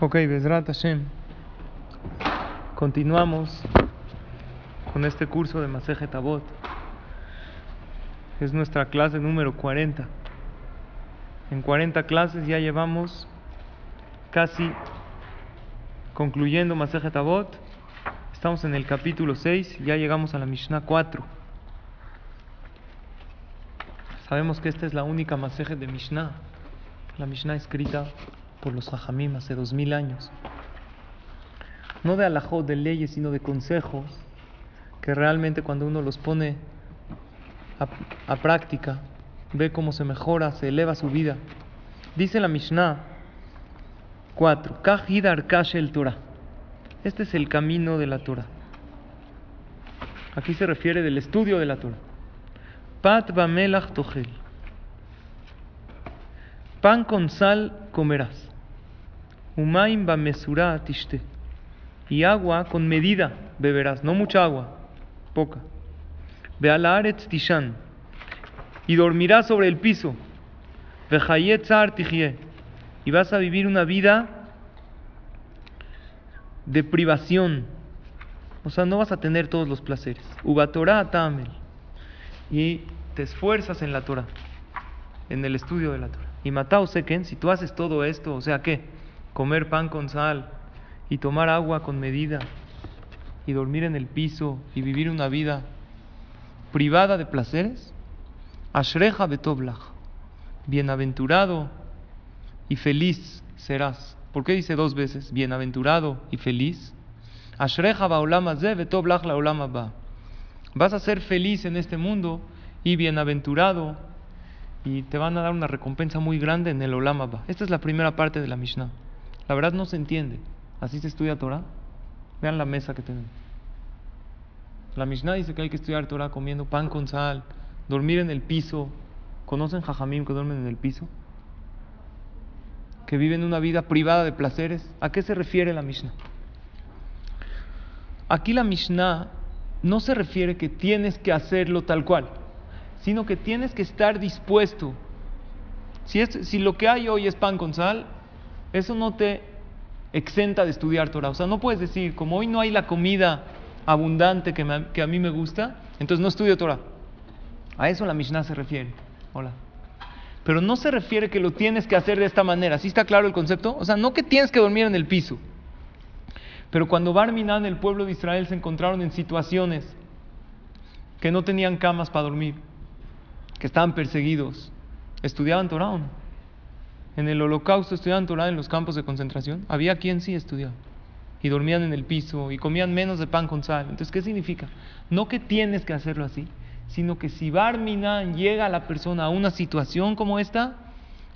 Ok, Bezrat Hashem. Continuamos con este curso de Masejet Tabot. Es nuestra clase número 40. En 40 clases ya llevamos casi concluyendo Masejet Tabot. Estamos en el capítulo 6, ya llegamos a la Mishnah 4. Sabemos que esta es la única Masejet de Mishnah. La Mishnah escrita por los Jajamim hace dos mil años. No de alajot, de leyes, sino de consejos que realmente cuando uno los pone a, práctica, ve cómo se mejora, se eleva su vida. Dice la Mishnah 4. Kahidar el Torah. Este es el camino de la Torah. Aquí se refiere del estudio de la Torah. Pat melach tochel. Pan con sal comerás. Umaim mesura tishte. Y agua con medida beberás, no mucha agua, poca. A tishan. Y dormirás sobre el piso. Vejayet Y vas a vivir una vida de privación. O sea, no vas a tener todos los placeres. Ubatorah tamel. Y te esfuerzas en la Torah, en el estudio de la Torah. Y Matao Seken, si tú haces todo esto, o sea, ¿qué? Comer pan con sal y tomar agua con medida y dormir en el piso y vivir una vida privada de placeres. Ashreja betoblach, bienaventurado y feliz serás. ¿Por qué dice dos veces bienaventurado y feliz? Ashreja baolama ze betoblach la olama ba. Vas a ser feliz en este mundo y bienaventurado y te van a dar una recompensa muy grande en el Olam Esta es la primera parte de la Mishnah. La verdad no se entiende. Así se estudia Torah. Vean la mesa que tenemos. La Mishnah dice que hay que estudiar Torah comiendo pan con sal, dormir en el piso. ¿Conocen Jajamim que duermen en el piso? Que viven una vida privada de placeres. ¿A qué se refiere la Mishnah? Aquí la Mishnah no se refiere que tienes que hacerlo tal cual sino que tienes que estar dispuesto. Si, si lo que hay hoy es pan con sal, eso no te exenta de estudiar Torah. O sea, no puedes decir, como hoy no hay la comida abundante que, a mí me gusta, entonces no estudio Torah. A eso la Mishnah se refiere. Hola. Pero no se refiere que lo tienes que hacer de esta manera. ¿Sí está claro el concepto? O sea, no que tienes que dormir en el piso. Pero cuando Barminan, el pueblo de Israel, se encontraron en situaciones que no tenían camas para dormir, que estaban perseguidos, ¿estudiaban Torah o no? En el holocausto estudiaban Torah en los campos de concentración. Había quien sí estudiaba. Y dormían en el piso y comían menos de pan con sal. Entonces, ¿qué significa? No que tienes que hacerlo así, sino que si Barminan llega a la persona a una situación como esta,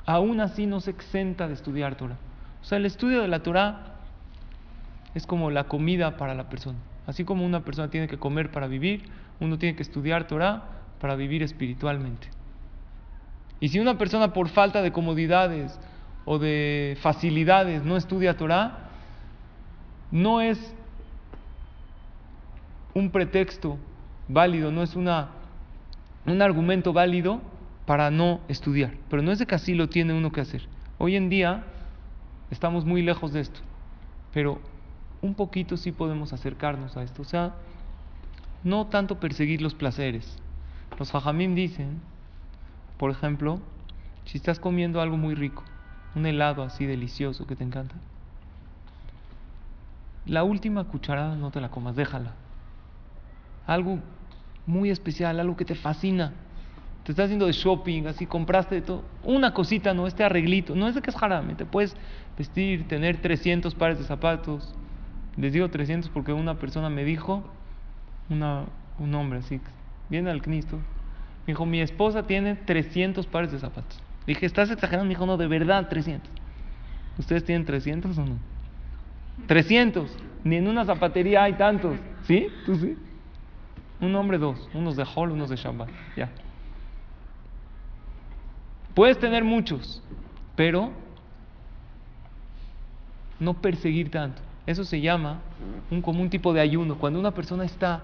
aún así no se exenta de estudiar Torah. O sea, el estudio de la Torah es como la comida para la persona. Así como una persona tiene que comer para vivir, uno tiene que estudiar Torah para vivir espiritualmente. Y si una persona por falta de comodidades o de facilidades no estudia Torah, no es un pretexto válido, no es una, un argumento válido para no estudiar. Pero no es de que así lo tiene uno que hacer. Hoy en día estamos muy lejos de esto, pero un poquito sí podemos acercarnos a esto. O sea, no tanto perseguir los placeres, los jajamim dicen, por ejemplo, si estás comiendo algo muy rico, un helado así delicioso que te encanta, la última cucharada no te la comas, déjala. Algo muy especial, algo que te fascina. Te estás haciendo de shopping, así compraste de todo. Una cosita, no, este arreglito. No es de que es jarame. Te puedes vestir, tener 300 pares de zapatos. Les digo 300 porque una persona me dijo, una, un hombre así, Viene al Cristo. Me dijo, mi esposa tiene 300 pares de zapatos. Dije, ¿estás exagerando? Me dijo, no, de verdad, 300. ¿Ustedes tienen 300 o no? 300. Ni en una zapatería hay tantos. ¿Sí? ¿Tú sí? Un hombre, dos. Unos de Hall, unos de Shabbat. Ya. Puedes tener muchos, pero no perseguir tanto. Eso se llama un, como un tipo de ayuno. Cuando una persona está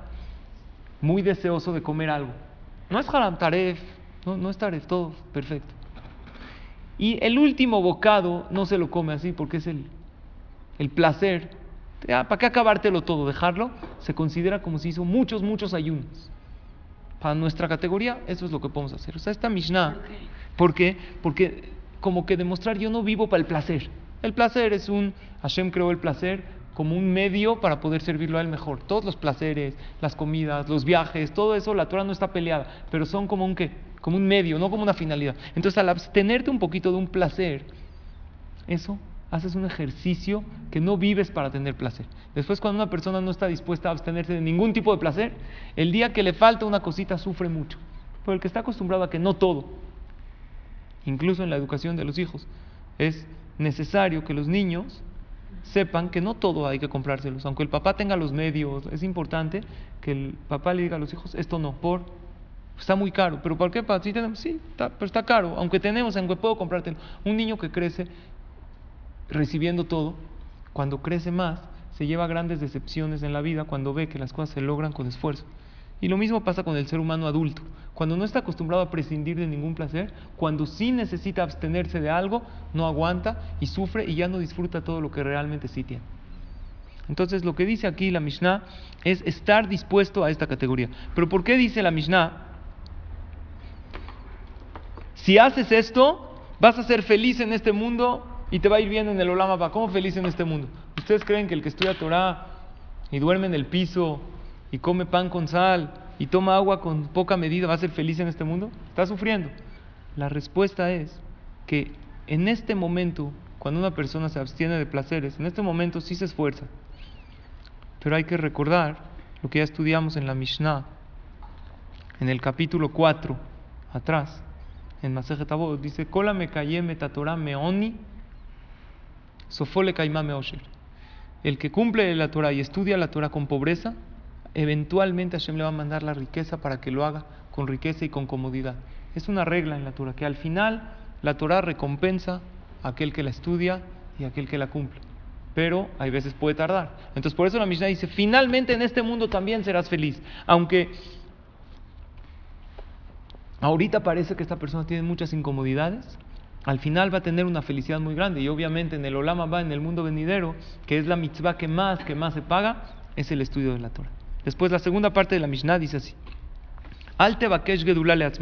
muy deseoso de comer algo. No es haram taref, no, no es taref, todo perfecto. Y el último bocado no se lo come así porque es el, el placer, ¿para qué acabártelo todo? Dejarlo, se considera como si hizo muchos, muchos ayunos. Para nuestra categoría, eso es lo que podemos hacer. O sea, esta Mishnah, ¿por qué? Porque como que demostrar yo no vivo para el placer. El placer es un, Hashem creó el placer como un medio para poder servirlo a él mejor. Todos los placeres, las comidas, los viajes, todo eso, la Torah no está peleada, pero son como un qué, como un medio, no como una finalidad. Entonces, al abstenerte un poquito de un placer, eso haces un ejercicio que no vives para tener placer. Después, cuando una persona no está dispuesta a abstenerse de ningún tipo de placer, el día que le falta una cosita sufre mucho. Pero el que está acostumbrado a que no todo, incluso en la educación de los hijos, es necesario que los niños sepan que no todo hay que comprárselos. Aunque el papá tenga los medios, es importante que el papá le diga a los hijos, esto no, por, está muy caro. ¿Pero por qué? Sí, tenemos, sí pero está caro. Aunque tenemos, aunque puedo comprártelo. Un niño que crece recibiendo todo, cuando crece más, se lleva grandes decepciones en la vida cuando ve que las cosas se logran con esfuerzo. Y lo mismo pasa con el ser humano adulto. Cuando no está acostumbrado a prescindir de ningún placer, cuando sí necesita abstenerse de algo, no aguanta y sufre y ya no disfruta todo lo que realmente sí tiene. Entonces lo que dice aquí la Mishnah es estar dispuesto a esta categoría. Pero ¿por qué dice la Mishnah? Si haces esto, vas a ser feliz en este mundo y te va a ir bien en el Olama ¿Cómo feliz en este mundo? ¿Ustedes creen que el que estudia Torah y duerme en el piso y come pan con sal y toma agua con poca medida, ¿va a ser feliz en este mundo? Está sufriendo. La respuesta es que en este momento, cuando una persona se abstiene de placeres, en este momento sí se esfuerza. Pero hay que recordar lo que ya estudiamos en la Mishnah, en el capítulo 4, atrás, en Masejet Avot, dice, Kola me metatorah meoni, sofole kaimame El que cumple la Torah y estudia la Torah con pobreza, eventualmente Hashem le va a mandar la riqueza para que lo haga con riqueza y con comodidad. Es una regla en la Torah, que al final la Torah recompensa a aquel que la estudia y a aquel que la cumple. Pero hay veces puede tardar. Entonces por eso la Mishnah dice, finalmente en este mundo también serás feliz. Aunque ahorita parece que esta persona tiene muchas incomodidades, al final va a tener una felicidad muy grande. Y obviamente en el Olama va, en el mundo venidero, que es la mitzvah que más, que más se paga, es el estudio de la Torah. Después la segunda parte de la Mishnah dice así. Alte bakesh gedulale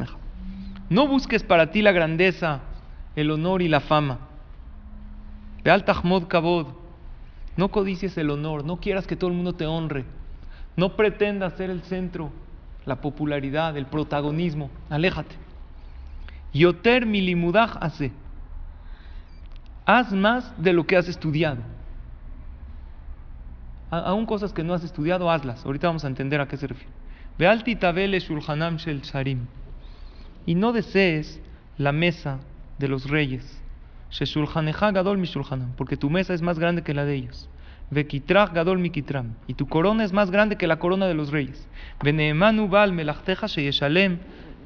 No busques para ti la grandeza, el honor y la fama. Beal tahmod kabod. No codicies el honor, no quieras que todo el mundo te honre. No pretendas ser el centro, la popularidad, el protagonismo. Aléjate. Yoter milimudaj hace. Haz más de lo que has estudiado aún cosas que no has estudiado, hazlas. Ahorita vamos a entender a qué se refiere. shulchanam shel sharim. Y no desees la mesa de los reyes. gadol mi Porque tu mesa es más grande que la de ellos. Vekitrach gadol mi kitram. Y tu corona es más grande que la corona de los reyes. Veneemanu bal melachteja sheyeshalem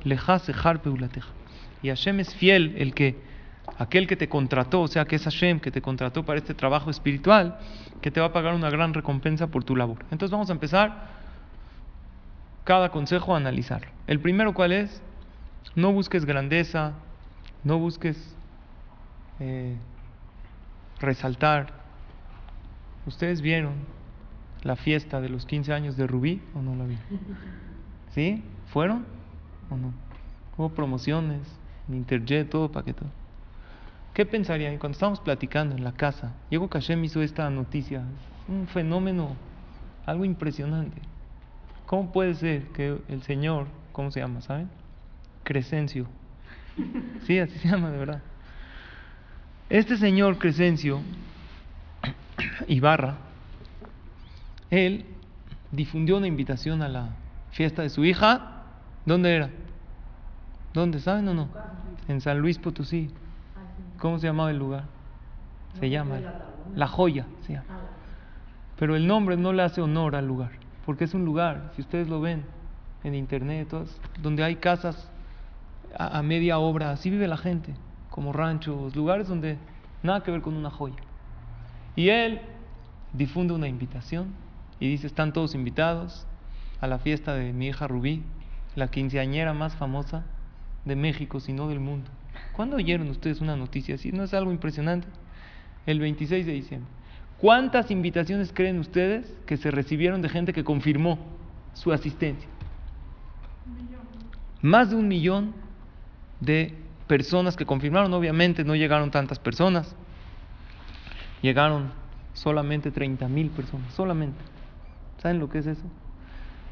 lecha sechar peulateja. Y Hashem es fiel el que aquel que te contrató, o sea que es Hashem que te contrató para este trabajo espiritual, que te va a pagar una gran recompensa por tu labor. Entonces vamos a empezar cada consejo a analizar. El primero, ¿cuál es? No busques grandeza, no busques eh, resaltar. ¿Ustedes vieron la fiesta de los 15 años de Rubí o no la vieron? ¿Sí? ¿Fueron o no? Hubo promociones, en Interjet, todo paquete. ¿Qué pensarían cuando estábamos platicando en la casa? Diego Kashem hizo esta noticia. Un fenómeno, algo impresionante. ¿Cómo puede ser que el Señor, ¿cómo se llama? ¿Saben? Crescencio. Sí, así se llama de verdad. Este señor Crescencio Ibarra, él difundió una invitación a la fiesta de su hija. ¿Dónde era? ¿Dónde? ¿Saben o no? En San Luis Potosí. ¿Cómo se llamaba el lugar? Se llama La Joya, se llama. Pero el nombre no le hace honor al lugar, porque es un lugar, si ustedes lo ven en internet, donde hay casas a, media obra, así vive la gente, como ranchos, lugares donde nada que ver con una joya. Y él difunde una invitación y dice, están todos invitados a la fiesta de mi hija Rubí, la quinceañera más famosa de México, si no del mundo. ¿Cuándo oyeron ustedes una noticia así? ¿No es algo impresionante? El 26 de diciembre. ¿Cuántas invitaciones creen ustedes que se recibieron de gente que confirmó su asistencia? Más de un millón de personas que confirmaron. Obviamente no llegaron tantas personas. Llegaron solamente 30 mil personas. Solamente. ¿Saben lo que es eso?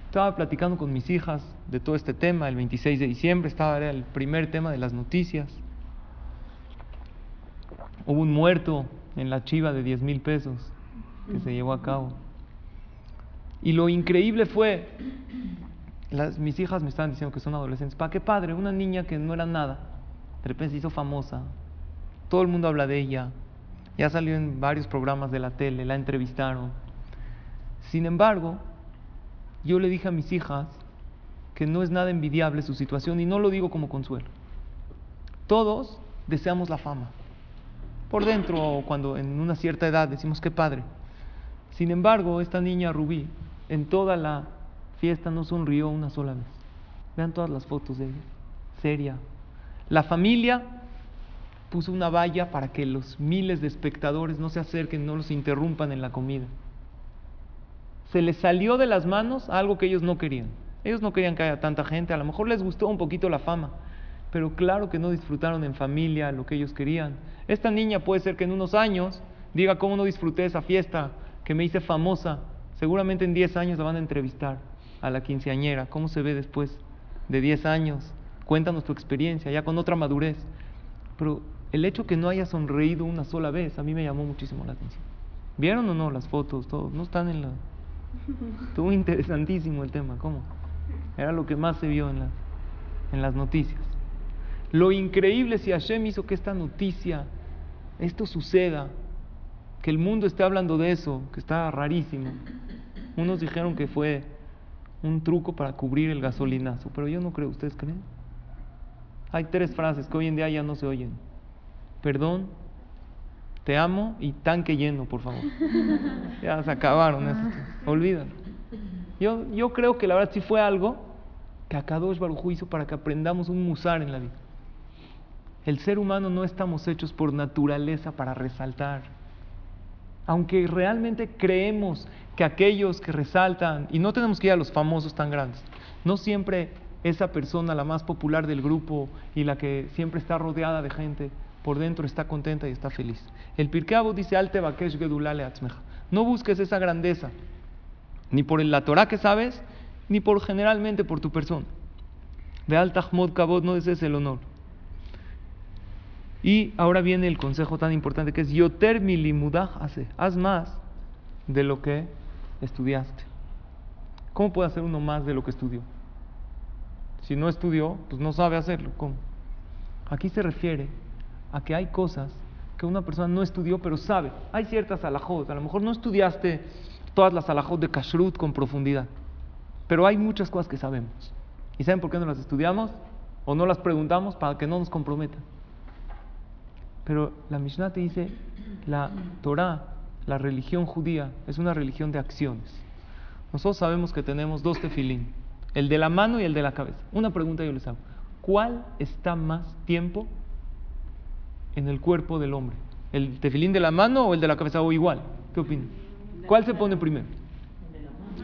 Estaba platicando con mis hijas de todo este tema el 26 de diciembre. Estaba era el primer tema de las noticias. Hubo un muerto en la chiva de 10 mil pesos que se llevó a cabo. Y lo increíble fue, mis hijas me estaban diciendo que son adolescentes, ¿para qué padre? Una niña que no era nada, de repente se hizo famosa, todo el mundo habla de ella, ya salió en varios programas de la tele, la entrevistaron. Sin embargo, yo le dije a mis hijas que no es nada envidiable su situación y no lo digo como consuelo. Todos deseamos la fama por dentro, cuando en una cierta edad decimos que padre. Sin embargo, esta niña Rubí, en toda la fiesta no sonrió una sola vez. Vean todas las fotos de ella, seria. La familia puso una valla para que los miles de espectadores no se acerquen, no los interrumpan en la comida. Se les salió de las manos algo que ellos no querían. Ellos no querían que haya tanta gente, a lo mejor les gustó un poquito la fama, pero claro que no disfrutaron en familia lo que ellos querían. Esta niña puede ser que en unos años diga cómo no disfruté esa fiesta, que me hice famosa. Seguramente en 10 años la van a entrevistar a la quinceañera. ¿Cómo se ve después de 10 años? Cuéntanos tu experiencia, ya con otra madurez. Pero el hecho que no haya sonreído una sola vez a mí me llamó muchísimo la atención. ¿Vieron o no las fotos? Todo, no están en la... Estuvo interesantísimo el tema, ¿cómo? Era lo que más se vio en las, en las noticias. Lo increíble si Hashem hizo que esta noticia, esto suceda, que el mundo esté hablando de eso, que está rarísimo. Unos dijeron que fue un truco para cubrir el gasolinazo, pero yo no creo, ¿ustedes creen? Hay tres frases que hoy en día ya no se oyen. Perdón, te amo y tanque lleno, por favor. Ya se acabaron esas. Olvídalo. Yo, yo creo que la verdad sí fue algo que Akadosh Baruj hizo para que aprendamos un musar en la vida. El ser humano no estamos hechos por naturaleza para resaltar. Aunque realmente creemos que aquellos que resaltan, y no tenemos que ir a los famosos tan grandes, no siempre esa persona, la más popular del grupo y la que siempre está rodeada de gente, por dentro está contenta y está feliz. El Pirkeabo dice, Alte Bakesh Gedulale Atzmeja. No busques esa grandeza, ni por la Torah que sabes, ni por generalmente por tu persona. De Altahmod Kabod no desees el honor. Y ahora viene el consejo tan importante que es Yoter milimudaj hace. Haz más de lo que estudiaste. ¿Cómo puede hacer uno más de lo que estudió? Si no estudió, pues no sabe hacerlo. ¿Cómo? Aquí se refiere a que hay cosas que una persona no estudió, pero sabe. Hay ciertas alajot. A lo mejor no estudiaste todas las alajot de kashrut con profundidad, pero hay muchas cosas que sabemos. ¿Y saben por qué no las estudiamos? O no las preguntamos para que no nos comprometan. Pero la Mishnah te dice, la Torah, la religión judía, es una religión de acciones. Nosotros sabemos que tenemos dos tefilín, el de la mano y el de la cabeza. Una pregunta yo les hago, ¿cuál está más tiempo en el cuerpo del hombre? ¿El tefilín de la mano o el de la cabeza o igual? ¿Qué opinan? ¿Cuál se pone primero?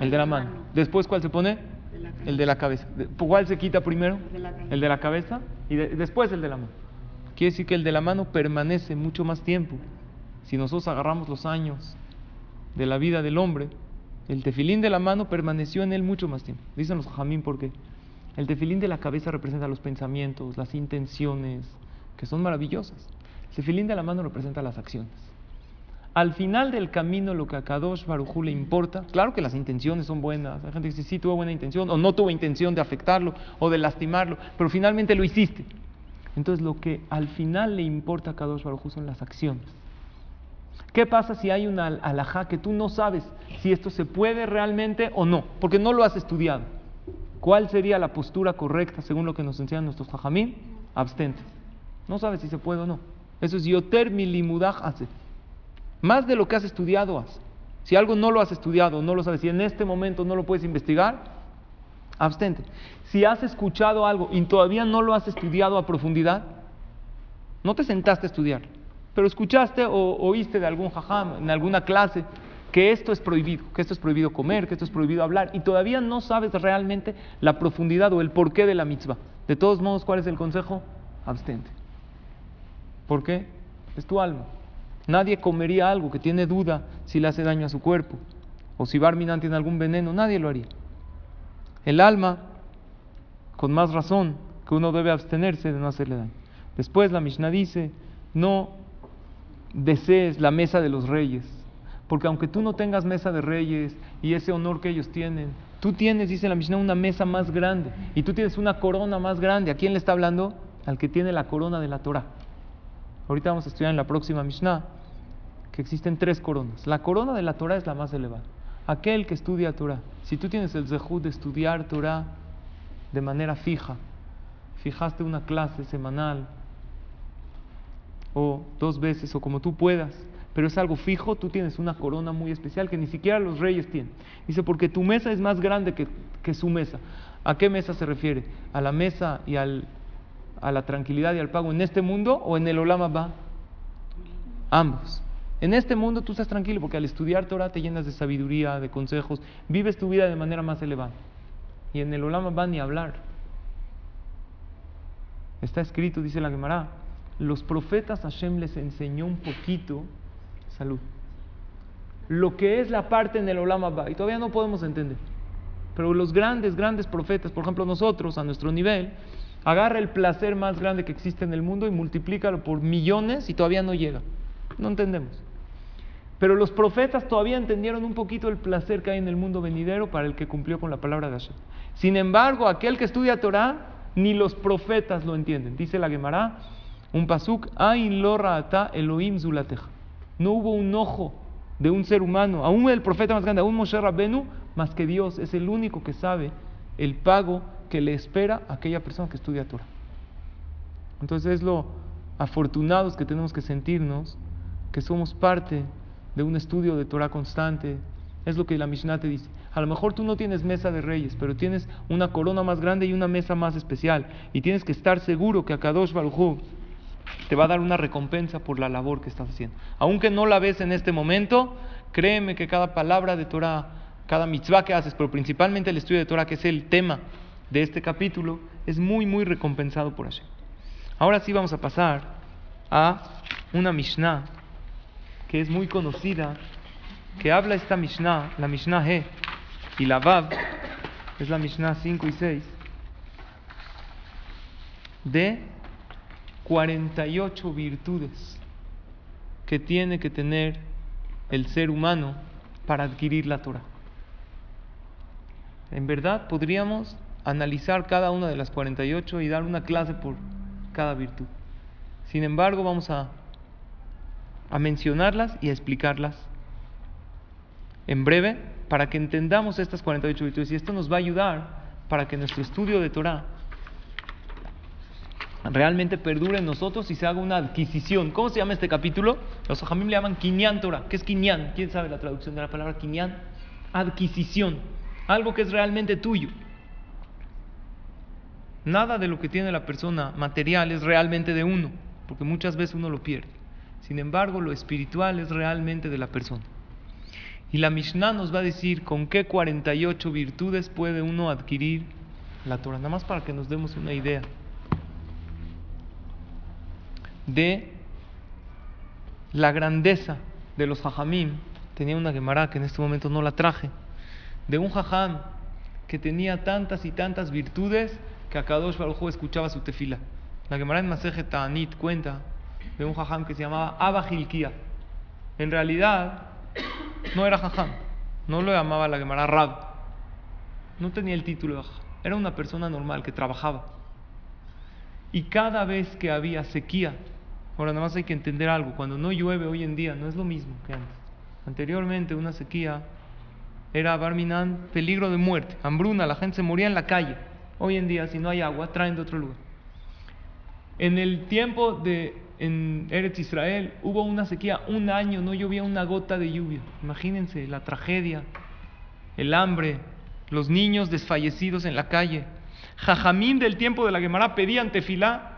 El de la mano. Después, ¿cuál se pone? El de la cabeza. ¿Cuál se quita primero? El de la cabeza y después el de la mano. Quiere decir que el de la mano permanece mucho más tiempo. Si nosotros agarramos los años de la vida del hombre, el tefilín de la mano permaneció en él mucho más tiempo. Dicen los jamín por qué. El tefilín de la cabeza representa los pensamientos, las intenciones, que son maravillosas. El tefilín de la mano representa las acciones. Al final del camino, lo que a Kadosh Barujú le importa, claro que las intenciones son buenas. Hay gente que dice, sí, tuvo buena intención, o no tuvo intención de afectarlo o de lastimarlo, pero finalmente lo hiciste. Entonces lo que al final le importa a Kadosh Baruj son las acciones. ¿Qué pasa si hay una alajá que tú no sabes si esto se puede realmente o no? Porque no lo has estudiado. ¿Cuál sería la postura correcta según lo que nos enseñan nuestros jajamín? Abstente. No sabes si se puede o no. Eso es yoter milimudaj hace. Más de lo que has estudiado haz. Si algo no lo has estudiado, no lo sabes, si en este momento no lo puedes investigar, abstente. Si has escuchado algo y todavía no lo has estudiado a profundidad, no te sentaste a estudiar. pero escuchaste o oíste de algún jajam en alguna clase que esto es prohibido, que esto es prohibido comer, que esto es prohibido hablar, y todavía no sabes realmente la profundidad o el porqué de la mitzvah. De todos modos, ¿cuál es el consejo? Abstente. ¿Por qué? Es tu alma. Nadie comería algo que tiene duda si le hace daño a su cuerpo, o si Barminan tiene algún veneno, nadie lo haría. El alma, con más razón, que uno debe abstenerse de no hacerle daño. Después la Mishnah dice, no desees la mesa de los reyes, porque aunque tú no tengas mesa de reyes y ese honor que ellos tienen, tú tienes, dice la Mishnah, una mesa más grande y tú tienes una corona más grande. ¿A quién le está hablando? Al que tiene la corona de la Torah. Ahorita vamos a estudiar en la próxima Mishnah que existen tres coronas. La corona de la Torah es la más elevada. Aquel que estudia Torah. Si tú tienes el zehut de estudiar Torah de manera fija, fijaste una clase semanal o dos veces o como tú puedas, pero es algo fijo, tú tienes una corona muy especial que ni siquiera los reyes tienen. Dice, porque tu mesa es más grande que, su mesa. ¿A qué mesa se refiere? ¿A la mesa y al, a la tranquilidad y al pago en este mundo o en el Olama va? Ambos. En este mundo tú estás tranquilo porque al estudiar Torah te llenas de sabiduría, de consejos, vives tu vida de manera más elevada. Y en el Olama va ni hablar. Está escrito, dice la Gemara, los profetas Hashem les enseñó un poquito salud. Lo que es la parte en el Olam Abba, y todavía no podemos entender. Pero los grandes, grandes profetas, por ejemplo nosotros, a nuestro nivel, agarra el placer más grande que existe en el mundo y multiplícalo por millones y todavía no llega. No entendemos. Pero los profetas todavía entendieron un poquito el placer que hay en el mundo venidero para el que cumplió con la palabra de Hashem. Sin embargo, aquel que estudia Torah, ni los profetas lo entienden. Dice la Gemara, un pasuk, Ain lo Elohim zulateja. No hubo un ojo de un ser humano, aún el profeta más grande, aún Moshe Rabbenu, más que Dios, es el único que sabe el pago que le espera a aquella persona que estudia Torah. Entonces es lo afortunados que tenemos que sentirnos, que somos parte de un estudio de Torah constante. Es lo que la Mishnah te dice. A lo mejor tú no tienes mesa de reyes, pero tienes una corona más grande y una mesa más especial. Y tienes que estar seguro que a Kadosh Baruj te va a dar una recompensa por la labor que estás haciendo. Aunque no la ves en este momento, créeme que cada palabra de Torah, cada mitzvah que haces, pero principalmente el estudio de Torah, que es el tema de este capítulo, es muy, muy recompensado por Hashem. Ahora sí vamos a pasar a una Mishnah que es muy conocida, que habla esta Mishnah, la Mishnah He y la Vav, es la Mishnah 5 y 6, de 48 virtudes que tiene que tener el ser humano para adquirir la Torah. En verdad podríamos analizar cada una de las 48 y dar una clase por cada virtud. Sin embargo, vamos a, a mencionarlas y a explicarlas en breve para que entendamos estas 48 virtudes. Y esto nos va a ayudar para que nuestro estudio de Torah realmente perdure en nosotros y se haga una adquisición. ¿Cómo se llama este capítulo? Los ajamim le llaman Kinyan Torah. ¿Qué es Kinyan? ¿Quién sabe la traducción de la palabra Kinyan? Adquisición. Algo que es realmente tuyo. Nada de lo que tiene la persona material es realmente de uno, porque muchas veces uno lo pierde. Sin embargo, lo espiritual es realmente de la persona. Y la Mishnah nos va a decir con qué 48 virtudes puede uno adquirir la Torah. Nada más para que nos demos una idea de la grandeza de los jajamim. Tenía una Gemara que en este momento no la traje. De un jajam que tenía tantas y tantas virtudes que a Kadosh Baruj escuchaba su tefila. La Gemara en Maseje Ta'anit cuenta de un jajam que se llamaba Abba En realidad, no era jajam. No lo llamaba la Gemara Rab. No tenía el título de jajam. Era una persona normal que trabajaba. Y cada vez que había sequía Ahora, nada más hay que entender algo. Cuando no llueve hoy en día, no es lo mismo que antes. Anteriormente, una sequía era Barminan, peligro de muerte, hambruna, la gente se moría en la calle. Hoy en día, si no hay agua, traen de otro lugar. En el tiempo de en Eretz Israel hubo una sequía, un año no llovía una gota de lluvia. Imagínense la tragedia, el hambre, los niños desfallecidos en la calle. Jajamín del tiempo de la Gemara pedían tefilá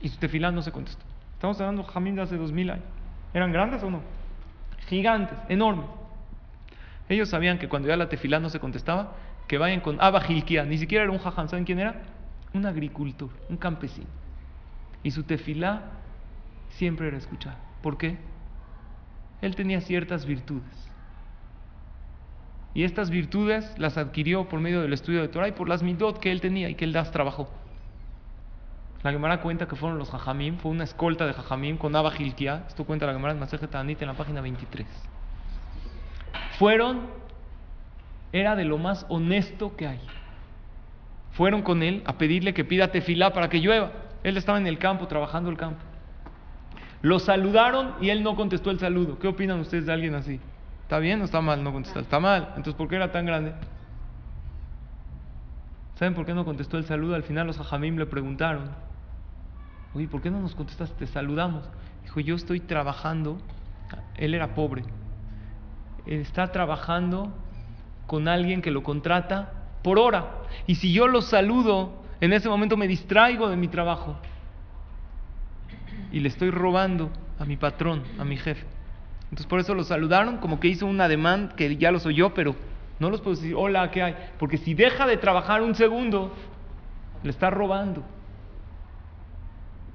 y su tefilá no se contestó. Estamos hablando de Jamín de hace dos mil años. ¿Eran grandes o no? Gigantes, enormes. Ellos sabían que cuando ya la tefilá no se contestaba, que vayan con Abba Gilkia. Ni siquiera era un jajam. ¿Saben quién era? Un agricultor, un campesino. Y su tefilá siempre era escuchada. ¿Por qué? Él tenía ciertas virtudes. Y estas virtudes las adquirió por medio del estudio de Torah y por las midot que él tenía y que él das trabajó. La Gemara cuenta que fueron los Jajamim, fue una escolta de Jajamim con Abba Gilkia. Esto cuenta la Gemara en Masejet Tanit en la página 23. Fueron, era de lo más honesto que hay. Fueron con él a pedirle que pida tefilá para que llueva. Él estaba en el campo, trabajando el campo. Lo saludaron y él no contestó el saludo. ¿Qué opinan ustedes de alguien así? ¿Está bien o está mal no contestar? Está mal. Entonces, ¿por qué era tan grande? ¿Saben por qué no contestó el saludo? Al final los hajamim le preguntaron, oye, ¿por qué no nos contestas? Te saludamos. Dijo, yo estoy trabajando, él era pobre, está trabajando con alguien que lo contrata por hora. Y si yo lo saludo, en ese momento me distraigo de mi trabajo y le estoy robando a mi patrón, a mi jefe. Entonces por eso lo saludaron, como que hizo un ademán que ya los oyó, pero no los puedo decir, hola, ¿qué hay? Porque si deja de trabajar un segundo, le está robando.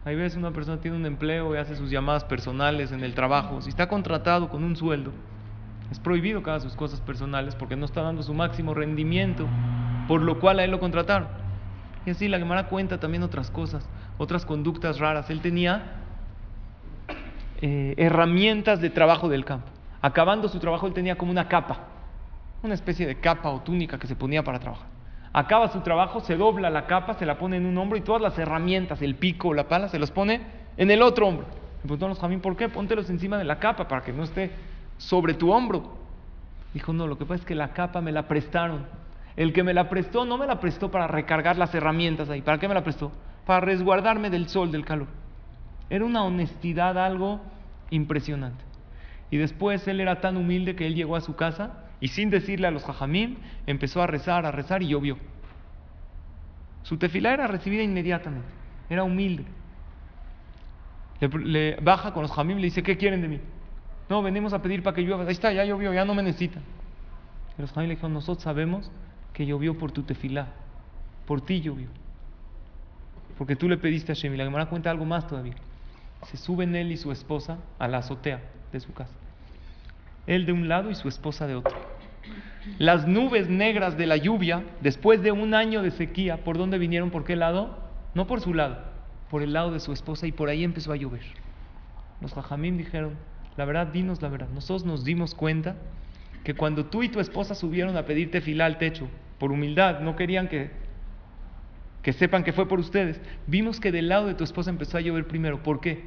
Hay veces una persona tiene un empleo y hace sus llamadas personales en el trabajo. Si está contratado con un sueldo, es prohibido que haga sus cosas personales porque no está dando su máximo rendimiento, por lo cual a él lo contrataron. Y así la Gemara cuenta también otras cosas, otras conductas raras. Él tenía eh, herramientas de trabajo del campo. Acabando su trabajo, él tenía como una capa, una especie de capa o túnica que se ponía para trabajar. Acaba su trabajo, se dobla la capa, se la pone en un hombro y todas las herramientas, el pico la pala, se las pone en el otro hombro. Le preguntaron los Jamín, ¿por qué? Póntelos encima de la capa para que no esté sobre tu hombro. Dijo, no, lo que pasa es que la capa me la prestaron. El que me la prestó no me la prestó para recargar las herramientas ahí. ¿Para qué me la prestó? Para resguardarme del sol, del calor. Era una honestidad algo impresionante. Y después él era tan humilde que él llegó a su casa y sin decirle a los jajamim, empezó a rezar, a rezar y llovió. Su tefilá era recibida inmediatamente. Era humilde. Le, baja con los jajamim y le dice, ¿qué quieren de mí? No, venimos a pedir para que llueva. Ahí está, ya llovió, ya no me necesitan. Y los jajamim le dijeron, nosotros sabemos que llovió por tu tefilá. Por ti llovió. Porque tú le pediste a Shem. Y la Gemara cuenta algo más todavía se suben él y su esposa a la azotea de su casa. Él de un lado y su esposa de otro. Las nubes negras de la lluvia, después de un año de sequía, ¿por dónde vinieron? ¿Por qué lado? No por su lado, por el lado de su esposa y por ahí empezó a llover. Los jajamim dijeron, la verdad, dinos la verdad. Nosotros nos dimos cuenta que cuando tú y tu esposa subieron a pedirte fila al techo, por humildad, no querían que que sepan que fue por ustedes. Vimos que del lado de tu esposa empezó a llover primero. ¿Por qué?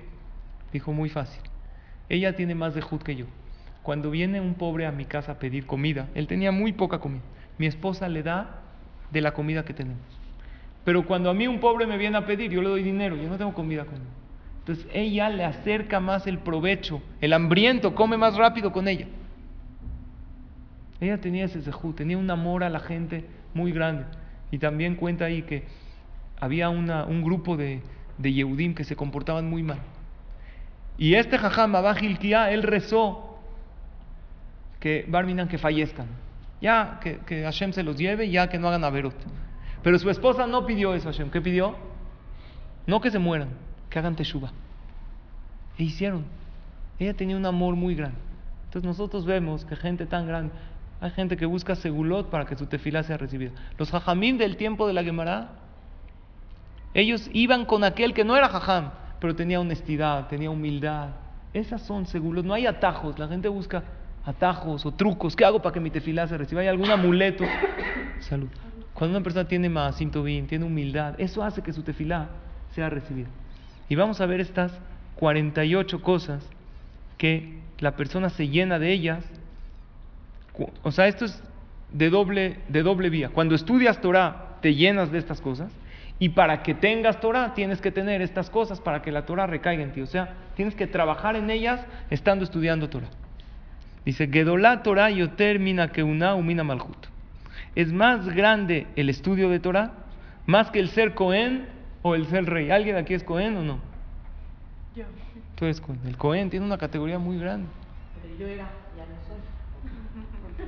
Dijo muy fácil. Ella tiene más de jud que yo. Cuando viene un pobre a mi casa a pedir comida, él tenía muy poca comida. Mi esposa le da de la comida que tenemos. Pero cuando a mí un pobre me viene a pedir, yo le doy dinero, yo no tengo comida con él. Entonces ella le acerca más el provecho, el hambriento come más rápido con ella. Ella tenía ese zehut, tenía un amor a la gente muy grande. Y también cuenta ahí que había un grupo de, de Yehudim que se comportaban muy mal. Y este jajam, Abba él rezó que Barminan que fallezcan. Ya, que, que, Hashem se los lleve, ya que no hagan averot. Pero su esposa no pidió eso, Hashem. ¿Qué pidió? No que se mueran, que hagan teshuva. E hicieron. Ella tenía un amor muy grande. Entonces nosotros vemos que gente tan grande, hay gente que busca segulot para que su tefilá sea recibida. Los jajamim del tiempo de la Gemara ellos iban con aquel que no era jajam, pero tenía honestidad, tenía humildad. Esas son seguros. No hay atajos. La gente busca atajos o trucos. ¿Qué hago para que mi tefilá se reciba? ¿Hay algún amuleto? Salud. Cuando una persona tiene más bien, tiene humildad, eso hace que su tefilá sea recibida. Y vamos a ver estas 48 cosas que la persona se llena de ellas. O sea, esto es de doble, de doble vía. Cuando estudias Torah, te llenas de estas cosas. Y para que tengas Torah, tienes que tener estas cosas para que la Torah recaiga en ti. O sea, tienes que trabajar en ellas estando estudiando Torah. Dice, Gedolá Torah yoter mina que una umina malhut. Es más grande el estudio de Torah, más que el ser Cohen o el ser rey. ¿Alguien aquí es Cohen o no? Yo. Tú eres Cohen. El Cohen tiene una categoría muy grande. Pero yo era,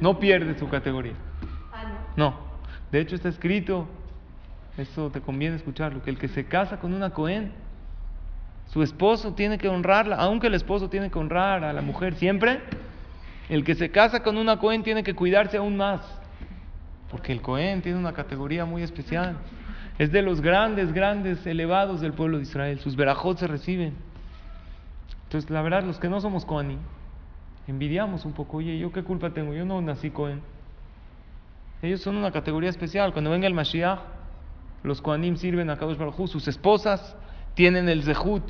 no pierde su categoría. Ah, no. No. De hecho está escrito, eso te conviene escucharlo, que el que se casa con una Cohen, su esposo tiene que honrarla, aunque el esposo tiene que honrar a la mujer siempre, el que se casa con una Cohen tiene que cuidarse aún más, porque el Cohen tiene una categoría muy especial. Es de los grandes, grandes, elevados del pueblo de Israel. Sus verajot se reciben. Entonces, la verdad, los que no somos Cohen, envidiamos un poco. Oye, ¿yo qué culpa tengo? Yo no nací Cohen. Ellos son una categoría especial. Cuando venga el Mashiach, los Kohanim sirven a Kadosh Baruj. Sus esposas tienen el zehut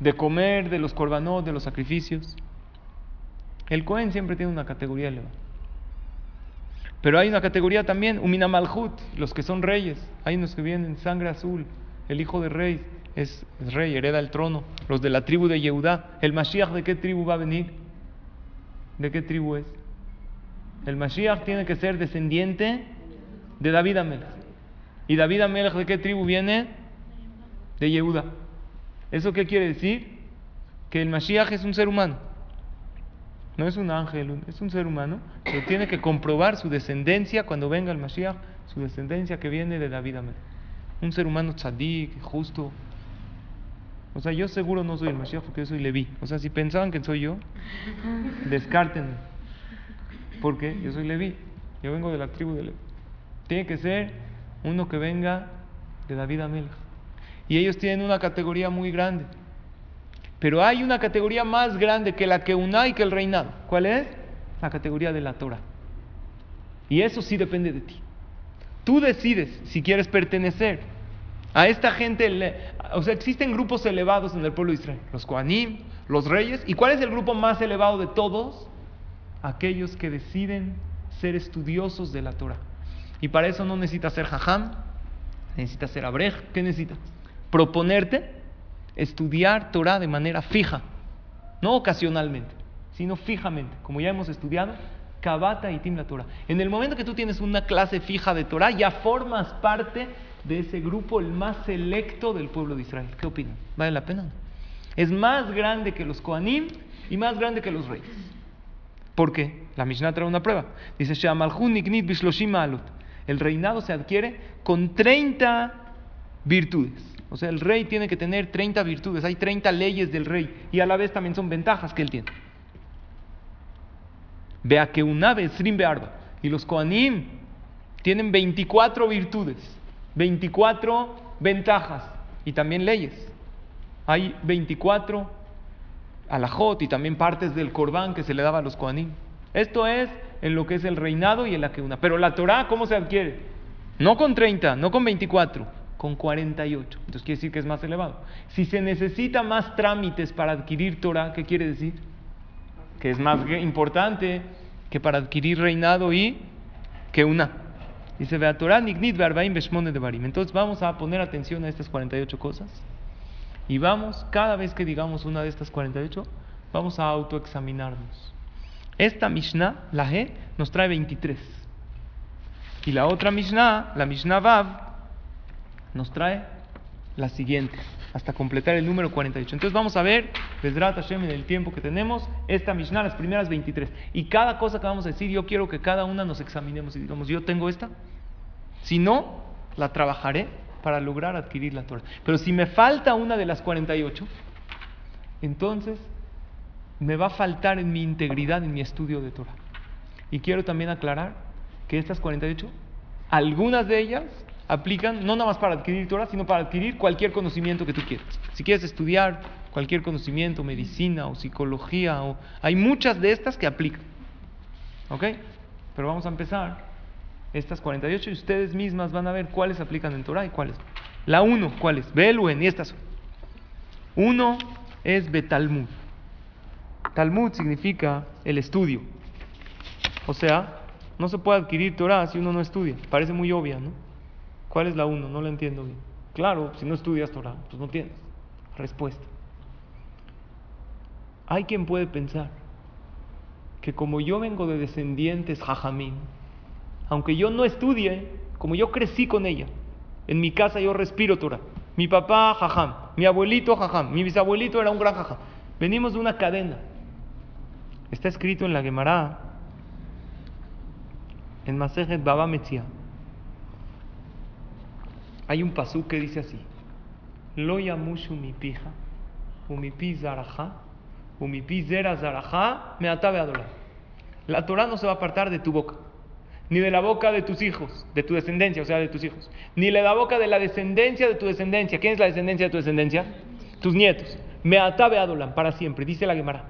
de comer de los korbanot, de los sacrificios. El Cohen siempre tiene una categoría elevada. Pero hay una categoría también, Umina Malhut, los que son reyes. Hay unos que vienen sangre azul. El hijo de rey es, es rey, hereda el trono. Los de la tribu de Yehudá. ¿El Mashiach de qué tribu va a venir? ¿De qué tribu es? El Mashiach tiene que ser descendiente de David Amelech. ¿Y David Amelech de qué tribu viene? De Yehuda. ¿Eso qué quiere decir? Que el Mashiach es un ser humano. No es un ángel, es un ser humano, pero tiene que comprobar su descendencia cuando venga el Mashiach, su descendencia que viene de David Amelech. Un ser humano tzadik, justo. O sea, yo seguro no soy el Mashiach porque yo soy Leví. O sea, si pensaban que soy yo, descártenme. Porque yo soy Leví. Yo vengo de la tribu de Leví. Tiene que ser uno que venga de David Amelech. Y ellos tienen una categoría muy grande. Pero hay una categoría más grande que la que una y que el reinado. ¿Cuál es? La categoría de la Torah. Y eso sí depende de ti. Tú decides si quieres pertenecer a esta gente. O sea, existen grupos elevados en el pueblo de Israel. Los Kohanim, los reyes. ¿Y cuál es el grupo más elevado de todos? Aquellos que deciden ser estudiosos de la Torah. Y para eso no necesitas ser jajam, necesitas ser abrej. ¿Qué necesitas? Proponerte estudiar Torah de manera fija, no ocasionalmente, sino fijamente, como ya hemos estudiado, Kabata y Tim la Torah. En el momento que tú tienes una clase fija de Torah, ya formas parte de ese grupo, el más selecto del pueblo de Israel. ¿Qué opinan? ¿Vale la pena? Es más grande que los Kohanim y más grande que los reyes. ¿Por qué? La Mishnah trae una prueba. Dice, el reinado se adquiere con 30 virtudes. O sea, el rey tiene que tener 30 virtudes, hay 30 leyes del rey y a la vez también son ventajas que él tiene. Vea que una vez Arba y los Koanim tienen 24 virtudes, 24 ventajas y también leyes. Hay 24 alajot y también partes del Corbán que se le daba a los Koanim. Esto es en lo que es el reinado y en la que una. Pero la Torah, ¿cómo se adquiere? No con 30, no con 24 con 48. Entonces quiere decir que es más elevado. Si se necesita más trámites para adquirir Torah, ¿qué quiere decir? Que es más importante que para adquirir reinado y que una. Dice. Entonces vamos a poner atención a estas 48 cosas y vamos, cada vez que digamos una de estas 48, vamos a autoexaminarnos. Esta Mishnah, la G, nos trae 23. Y la otra Mishnah, la Mishnah Vav, nos trae las siguientes, hasta completar el número 48. Entonces vamos a ver, Besrat Hashem, en el tiempo que tenemos, esta Mishnah, las primeras 23. Y cada cosa que vamos a decir, yo quiero que cada una nos examinemos y digamos, yo tengo esta. Si no, la trabajaré para lograr adquirir la Torah. Pero si me falta una de las 48, entonces me va a faltar en mi integridad, en mi estudio de Torah. Y quiero también aclarar que estas 48, algunas de ellas aplican no nada más para adquirir Torah, sino para adquirir cualquier conocimiento que tú quieras. Si quieres estudiar cualquier conocimiento, medicina o psicología, o, hay muchas de estas que aplican. ¿Ok? Pero vamos a empezar estas 48 y ustedes mismas van a ver cuáles aplican en Torah y cuáles. La 1, ¿cuál es? Beluen y estas. Uno es Betalmud. Talmud significa el estudio. O sea, no se puede adquirir Torah si uno no estudia. Parece muy obvia, ¿no? ¿Cuál es la uno? No la entiendo bien. Claro, si no estudias Torah, pues no tienes respuesta. Hay quien puede pensar que como yo vengo de descendientes jajamín, aunque yo no estudie, como yo crecí con ella, en mi casa yo respiro Torah. Mi papá, jajam. Mi abuelito, jajam. Mi bisabuelito era un gran jajam. Venimos de una cadena. Está escrito en la Gemara, en Masejet Baba Metzia. Hay un pasú que dice así: Lo yamushu mi pija, umipi zaraja, umipi zera zaraja, me atabe adorar. La Torah no se va a apartar de tu boca, ni de la boca de tus hijos, de tu descendencia, o sea, de tus hijos, ni de la boca de la descendencia de tu descendencia. ¿Quién es la descendencia de tu descendencia? Tus nietos. Me atabe adolan para siempre, dice la Gemara.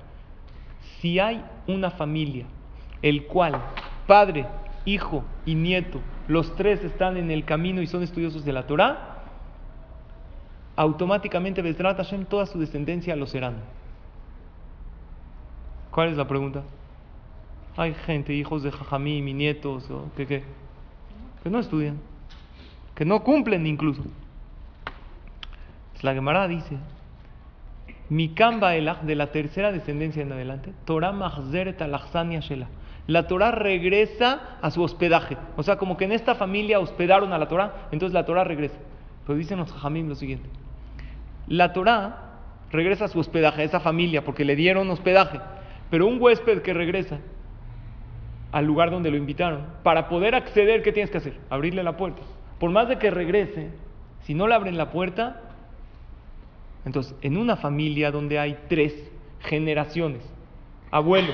Si hay una familia, el cual padre, hijo y nieto, los tres están en el camino y son estudiosos de la Torah, automáticamente Besrat Hashem toda su descendencia lo serán. ¿Cuál es la pregunta? Hay gente, hijos de Jajamí, mi nietos, que, que, no estudian, que no cumplen incluso. La Gemara dice, mi Elach, de la tercera descendencia en adelante, Torah Mahzeret Alachsania Shela. La Torah regresa a su hospedaje. O sea, como que en esta familia hospedaron a la Torah, entonces la Torah regresa. Pero dicen los Jajamim lo siguiente: La Torah regresa a su hospedaje, a esa familia, porque le dieron hospedaje. Pero un huésped que regresa al lugar donde lo invitaron, para poder acceder, ¿qué tienes que hacer? Abrirle la puerta. Por más de que regrese, si no le abren la puerta, entonces, en una familia donde hay tres generaciones, abuelo,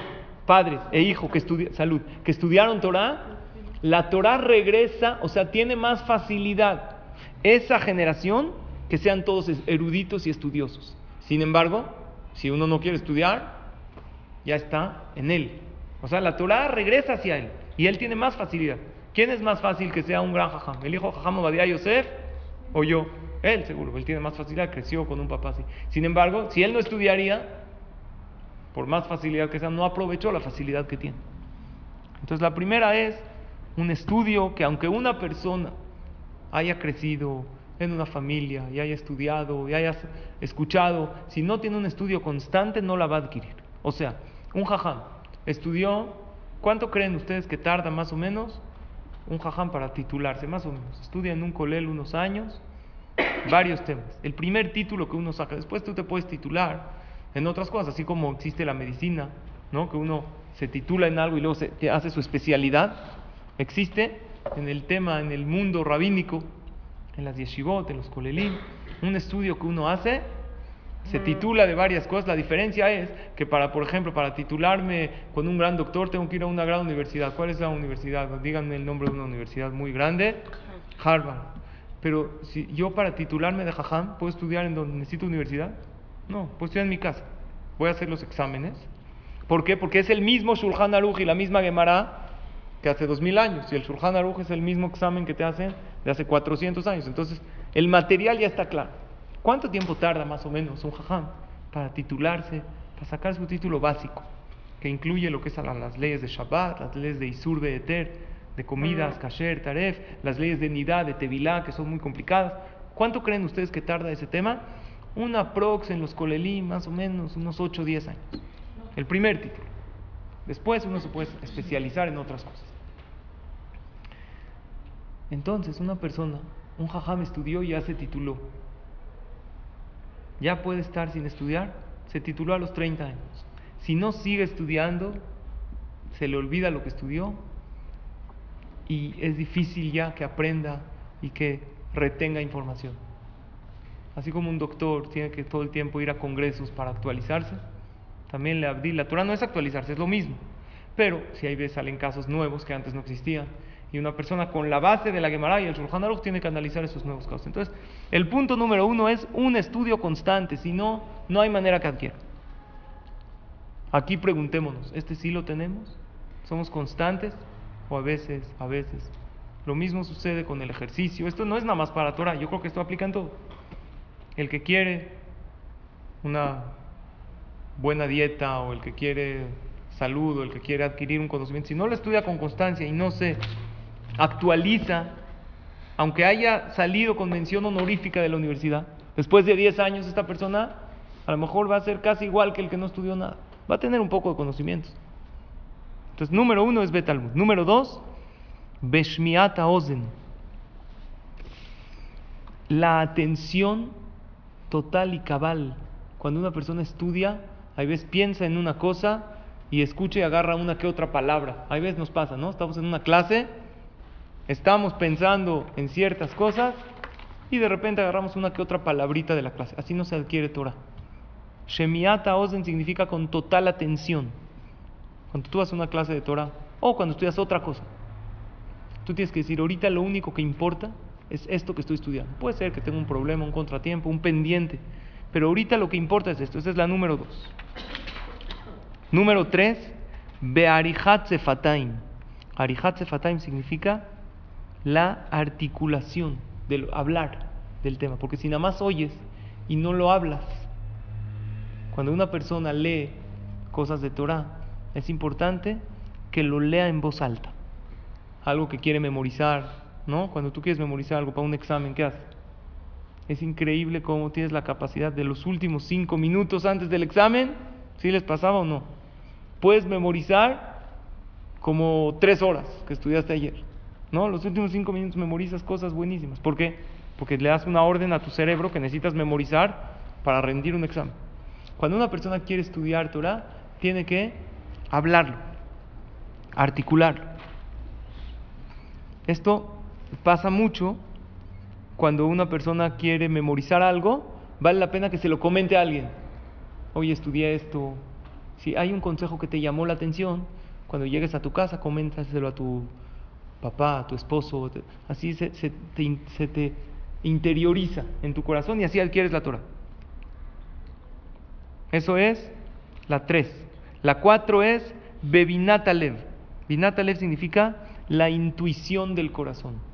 padre e hijo que estudian, salud, que estudiaron Torah, la Torah regresa, o sea, tiene más facilidad esa generación que sean todos eruditos y estudiosos. Sin embargo, si uno no quiere estudiar, ya está en él. O sea, la Torah regresa hacia él y él tiene más facilidad. ¿Quién es más fácil que sea un gran jajam? ¿El hijo jajam Obadiah Yosef o yo? Él seguro, él tiene más facilidad, creció con un papá así. Sin embargo, si él no estudiaría, por más facilidad que sea, no aprovechó la facilidad que tiene. Entonces la primera es un estudio que aunque una persona haya crecido en una familia y haya estudiado y haya escuchado, si no tiene un estudio constante no la va a adquirir. O sea, un jajam estudió, ¿cuánto creen ustedes que tarda más o menos un jajam para titularse? Más o menos. Estudia en un colel unos años varios temas. El primer título que uno saca, después tú te puedes titular en otras cosas, así como existe la medicina, ¿no? que uno se titula en algo y luego se, hace su especialidad. Existe en el tema, en el mundo rabínico, en las yeshivot, en los kolelim, un estudio que uno hace, se titula de varias cosas. La diferencia es que para, por ejemplo, para titularme con un gran doctor tengo que ir a una gran universidad. ¿Cuál es la universidad? Díganme el nombre de una universidad muy grande. Harvard. Pero si yo para titularme de jajam, ¿puedo estudiar en donde necesito universidad? No, puedo estudiar en mi casa. Voy a hacer los exámenes. ¿Por qué? Porque es el mismo Shulchan Aruch y la misma Gemara que hace dos mil años. Y el Shulchan Aruch es el mismo examen que te hacen de hace 400 años. Entonces, el material ya está claro. ¿Cuánto tiempo tarda más o menos un jajam para titularse, para sacar su título básico? Que incluye lo que son las leyes de Shabbat, las leyes de Isur Eter de comidas, kasher, taref, las leyes de nidad, de tevilá, que son muy complicadas. ¿Cuánto creen ustedes que tarda ese tema? Una prox en los colelí, más o menos, unos 8 o 10 años. El primer título. Después uno se puede especializar en otras cosas. Entonces, una persona, un jajam estudió y ya se tituló. Ya puede estar sin estudiar, se tituló a los 30 años. Si no sigue estudiando, se le olvida lo que estudió, y es difícil ya que aprenda y que retenga información. Así como un doctor tiene que todo el tiempo ir a congresos para actualizarse, también. La Torah no es actualizarse, es lo mismo. Pero si hay veces salen casos nuevos que antes no existían, y una persona con la base de la Gemara y el Shulchan tiene que analizar esos nuevos casos. Entonces, el punto número uno es un estudio constante, si no, no hay manera que adquiera. Aquí preguntémonos, ¿este sí lo tenemos? ¿Somos constantes? o a veces, a veces. Lo mismo sucede con el ejercicio. Esto no es nada más para Torah, yo creo que esto aplica en todo. El que quiere una buena dieta o el que quiere salud o el que quiere adquirir un conocimiento, si no lo estudia con constancia y no se actualiza, aunque haya salido con mención honorífica de la universidad, después de 10 años esta persona a lo mejor va a ser casi igual que el que no estudió nada. Va a tener un poco de conocimientos. Entonces, número uno es Betalmud. Número dos, Beshmiata Ozen. la atención total y cabal. Cuando una persona estudia, hay veces piensa en una cosa y escucha y agarra una que otra palabra. Hay veces nos pasa, ¿no? Estamos en una clase, estamos pensando en ciertas cosas y de repente agarramos una que otra palabrita de la clase. Así no se adquiere Torah. Shemiata Ozen significa con total atención. Cuando tú a una clase de Torah o cuando estudias otra cosa, tú tienes que decir, ahorita lo único que importa es esto que estoy estudiando. Puede ser que tenga un problema, un contratiempo, un pendiente, pero ahorita lo que importa es esto. Esa es la número dos. Número tres, Bearihat Sefataim. Arihat Sefataim significa la articulación del hablar del tema, porque si nada más oyes y no lo hablas, cuando una persona lee cosas de Torah, es importante que lo lea en voz alta. Algo que quiere memorizar, ¿no? Cuando tú quieres memorizar algo para un examen, ¿qué haces? Es increíble cómo tienes la capacidad de los últimos cinco minutos antes del examen, si les pasaba o no. Puedes memorizar como tres horas que estudiaste ayer, ¿no? Los últimos cinco minutos memorizas cosas buenísimas. ¿Por qué? Porque le das una orden a tu cerebro que necesitas memorizar para rendir un examen. Cuando una persona quiere estudiar Torah, tiene que hablarlo, articularlo. Esto pasa mucho cuando una persona quiere memorizar algo, vale la pena que se lo comente a alguien. Oye, estudié esto. Si hay un consejo que te llamó la atención, cuando llegues a tu casa, coméntaselo a tu papá, a tu esposo. Así se, te, se te interioriza en tu corazón y así adquieres la Torah. Eso es la 3. La 4 es Bebinatalev. Binatalev significa la intuición del corazón.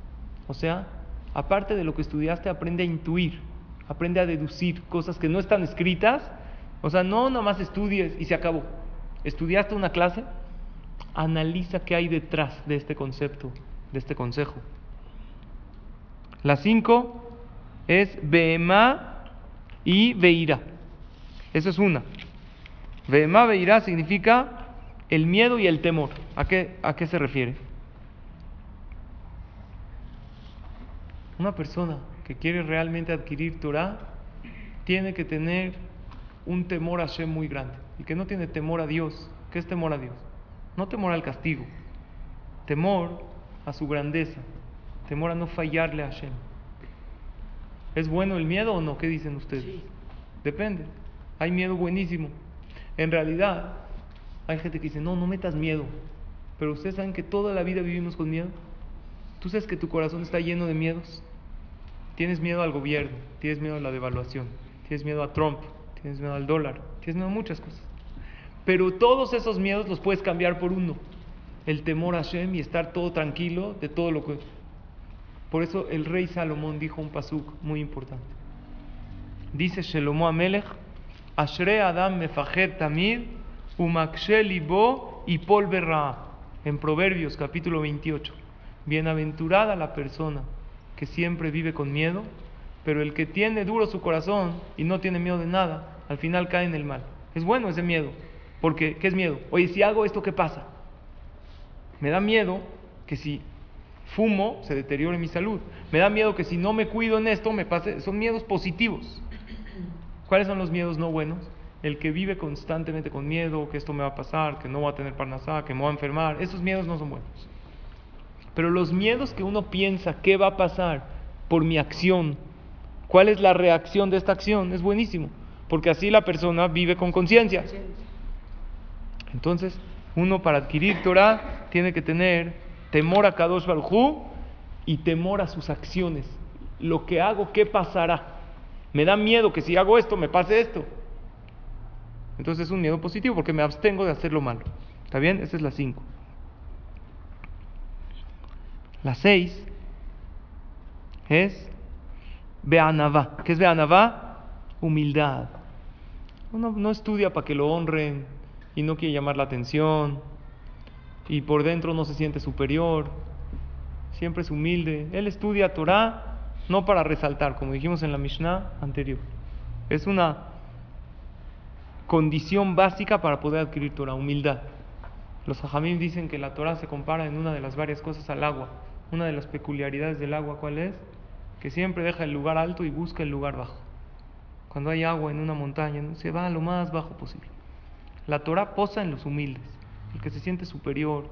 O sea, aparte de lo que estudiaste, aprende a intuir, aprende a deducir cosas que no están escritas. O sea, no nomás estudies y se acabó. Estudiaste una clase, analiza qué hay detrás de este concepto, de este consejo. La 5 es Behemá y Beira. Eso es una. Vema Beirá significa el miedo y el temor. ¿A qué, ¿A qué se refiere? Una persona que quiere realmente adquirir Torah tiene que tener un temor a Hashem muy grande. Y que no tiene temor a Dios. ¿Qué es temor a Dios? No temor al castigo. Temor a su grandeza. Temor a no fallarle a Hashem. ¿Es bueno el miedo o no? ¿Qué dicen ustedes? Depende. Hay miedo buenísimo. En realidad, hay gente que dice, no, no metas miedo. Pero ustedes saben que toda la vida vivimos con miedo. Tú sabes que tu corazón está lleno de miedos. Tienes miedo al gobierno, tienes miedo a la devaluación, tienes miedo a Trump, tienes miedo al dólar, tienes miedo a muchas cosas. Pero todos esos miedos los puedes cambiar por uno. El temor a Hashem y estar todo tranquilo de todo lo que... Por eso el rey Salomón dijo un pasuk muy importante. Dice Shelomo Amelech, Ashre Adam mefajet tamid, libo y polverra. En Proverbios capítulo 28. Bienaventurada la persona que siempre vive con miedo, pero el que tiene duro su corazón y no tiene miedo de nada, al final cae en el mal. Es bueno ese miedo, porque ¿qué es miedo? Oye, si hago esto, ¿qué pasa? Me da miedo que si fumo se deteriore mi salud. Me da miedo que si no me cuido en esto me pase. Son miedos positivos. ¿Cuáles son los miedos no buenos? El que vive constantemente con miedo, que esto me va a pasar, que no va a tener parnasá, que me voy a enfermar. Esos miedos no son buenos. Pero los miedos que uno piensa, ¿qué va a pasar por mi acción? ¿Cuál es la reacción de esta acción? Es buenísimo. Porque así la persona vive con conciencia. Entonces, uno para adquirir Torah tiene que tener temor a Kadosh Baruj y temor a sus acciones. Lo que hago, ¿qué pasará? Me da miedo que si hago esto me pase esto. Entonces es un miedo positivo porque me abstengo de hacer lo malo. ¿Está bien? Esa es la 5. La 6 es Beanavá. ¿Qué es Beanavá? Humildad. Uno no estudia para que lo honren y no quiere llamar la atención y por dentro no se siente superior. Siempre es humilde. Él estudia Torah no para resaltar, como dijimos en la Mishnah anterior. Es una condición básica para poder adquirir Torah, humildad. Los hajamim dicen que la Torah se compara en una de las varias cosas al agua. Una de las peculiaridades del agua, ¿cuál es? que siempre deja el lugar alto y busca el lugar bajo. Cuando hay agua en una montaña, ¿no? se va a lo más bajo posible. La Torah posa en los humildes, el que se siente superior,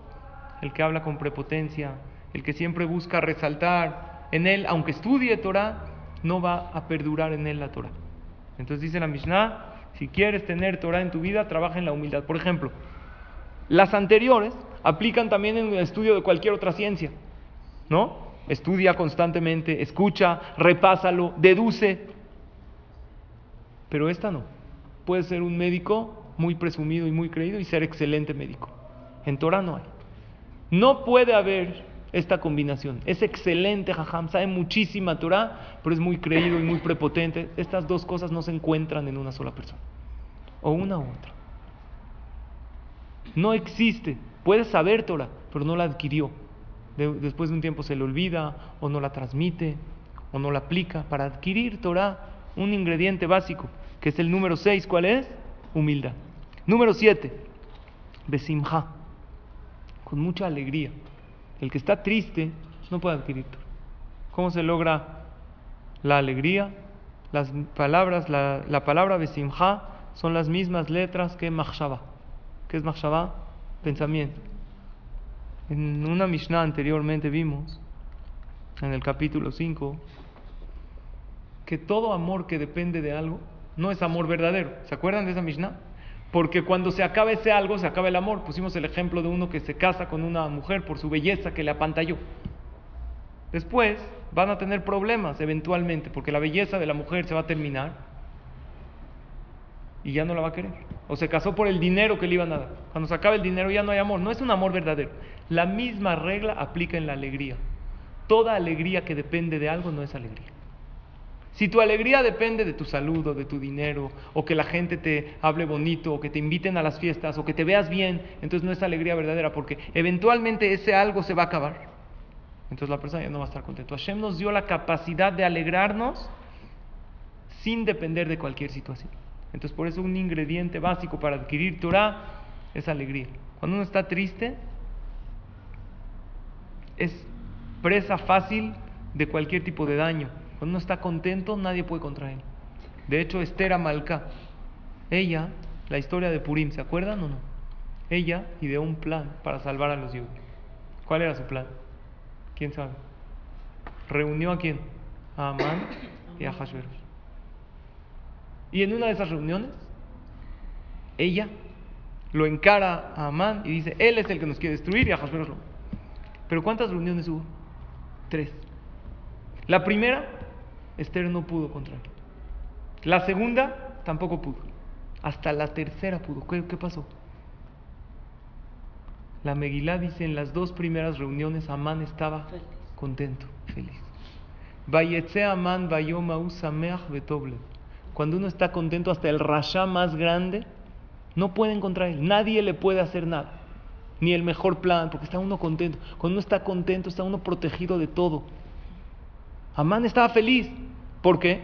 el que habla con prepotencia, el que siempre busca resaltar en él, aunque estudie Torah, no va a perdurar en él la Torah. Entonces dice la Mishnah, si quieres tener Torah en tu vida, trabaja en la humildad. Por ejemplo, las anteriores aplican también en el estudio de cualquier otra ciencia, ¿no? Estudia constantemente, escucha, repásalo, deduce. Pero esta no. Puede ser un médico muy presumido y muy creído y ser excelente médico. En Torah no hay. No puede haber esta combinación. Es excelente, Jajam, sabe muchísima Torah, pero es muy creído y muy prepotente. Estas dos cosas no se encuentran en una sola persona. O una u otra. No existe. Puede saber Torah, pero no la adquirió. Después de un tiempo se le olvida, o no la transmite, o no la aplica. Para adquirir Torah, un ingrediente básico, que es el número 6, ¿cuál es? Humildad. Número 7, besimha, con mucha alegría. El que está triste no puede adquirir ¿Cómo se logra la alegría? Las palabras, la, palabra besimha son las mismas letras que machshava. ¿Qué es machshava? Pensamiento. En una Mishnah anteriormente vimos, en el capítulo 5, que todo amor que depende de algo no es amor verdadero. ¿Se acuerdan de esa Mishnah? Porque cuando se acaba ese algo, se acaba el amor. Pusimos el ejemplo de uno que se casa con una mujer por su belleza que le apantalló. Después van a tener problemas eventualmente, porque la belleza de la mujer se va a terminar y ya no la va a querer. O se casó por el dinero que le iban a dar. Cuando se acaba el dinero ya no hay amor. No es un amor verdadero. La misma regla aplica en la alegría. Toda alegría que depende de algo no es alegría. Si tu alegría depende de tu salud o de tu dinero, o que la gente te hable bonito, o que te inviten a las fiestas, o que te veas bien, entonces no es alegría verdadera, porque eventualmente ese algo se va a acabar. Entonces la persona ya no va a estar contento. Hashem nos dio la capacidad de alegrarnos sin depender de cualquier situación. Entonces por eso un ingrediente básico para adquirir Torah es alegría. Cuando uno está triste, es presa fácil de cualquier tipo de daño cuando uno está contento, nadie puede contra él. De hecho, Esther Amalcá, ella, la historia de Purim, ¿se acuerdan o no? Ella ideó un plan para salvar a los judíos. ¿Cuál era su plan? ¿Quién sabe? Reunió a quién? A Amán y a Hashverosh. Y en una de esas reuniones, ella lo encara a Amán y dice, él es el que nos quiere destruir y a Hashverosh no. Pero ¿cuántas reuniones hubo? Tres. La primera Esther no pudo contra él. La segunda tampoco pudo. Hasta la tercera pudo. ¿Qué, pasó? La Megilá dice en las dos primeras reuniones Amán estaba contento, feliz. Amán Cuando uno está contento, hasta el rasha más grande no puede encontrar él. Nadie le puede hacer nada. Ni el mejor plan, porque está uno contento. Cuando uno está contento, está uno protegido de todo. Amán estaba feliz. ¿Por qué?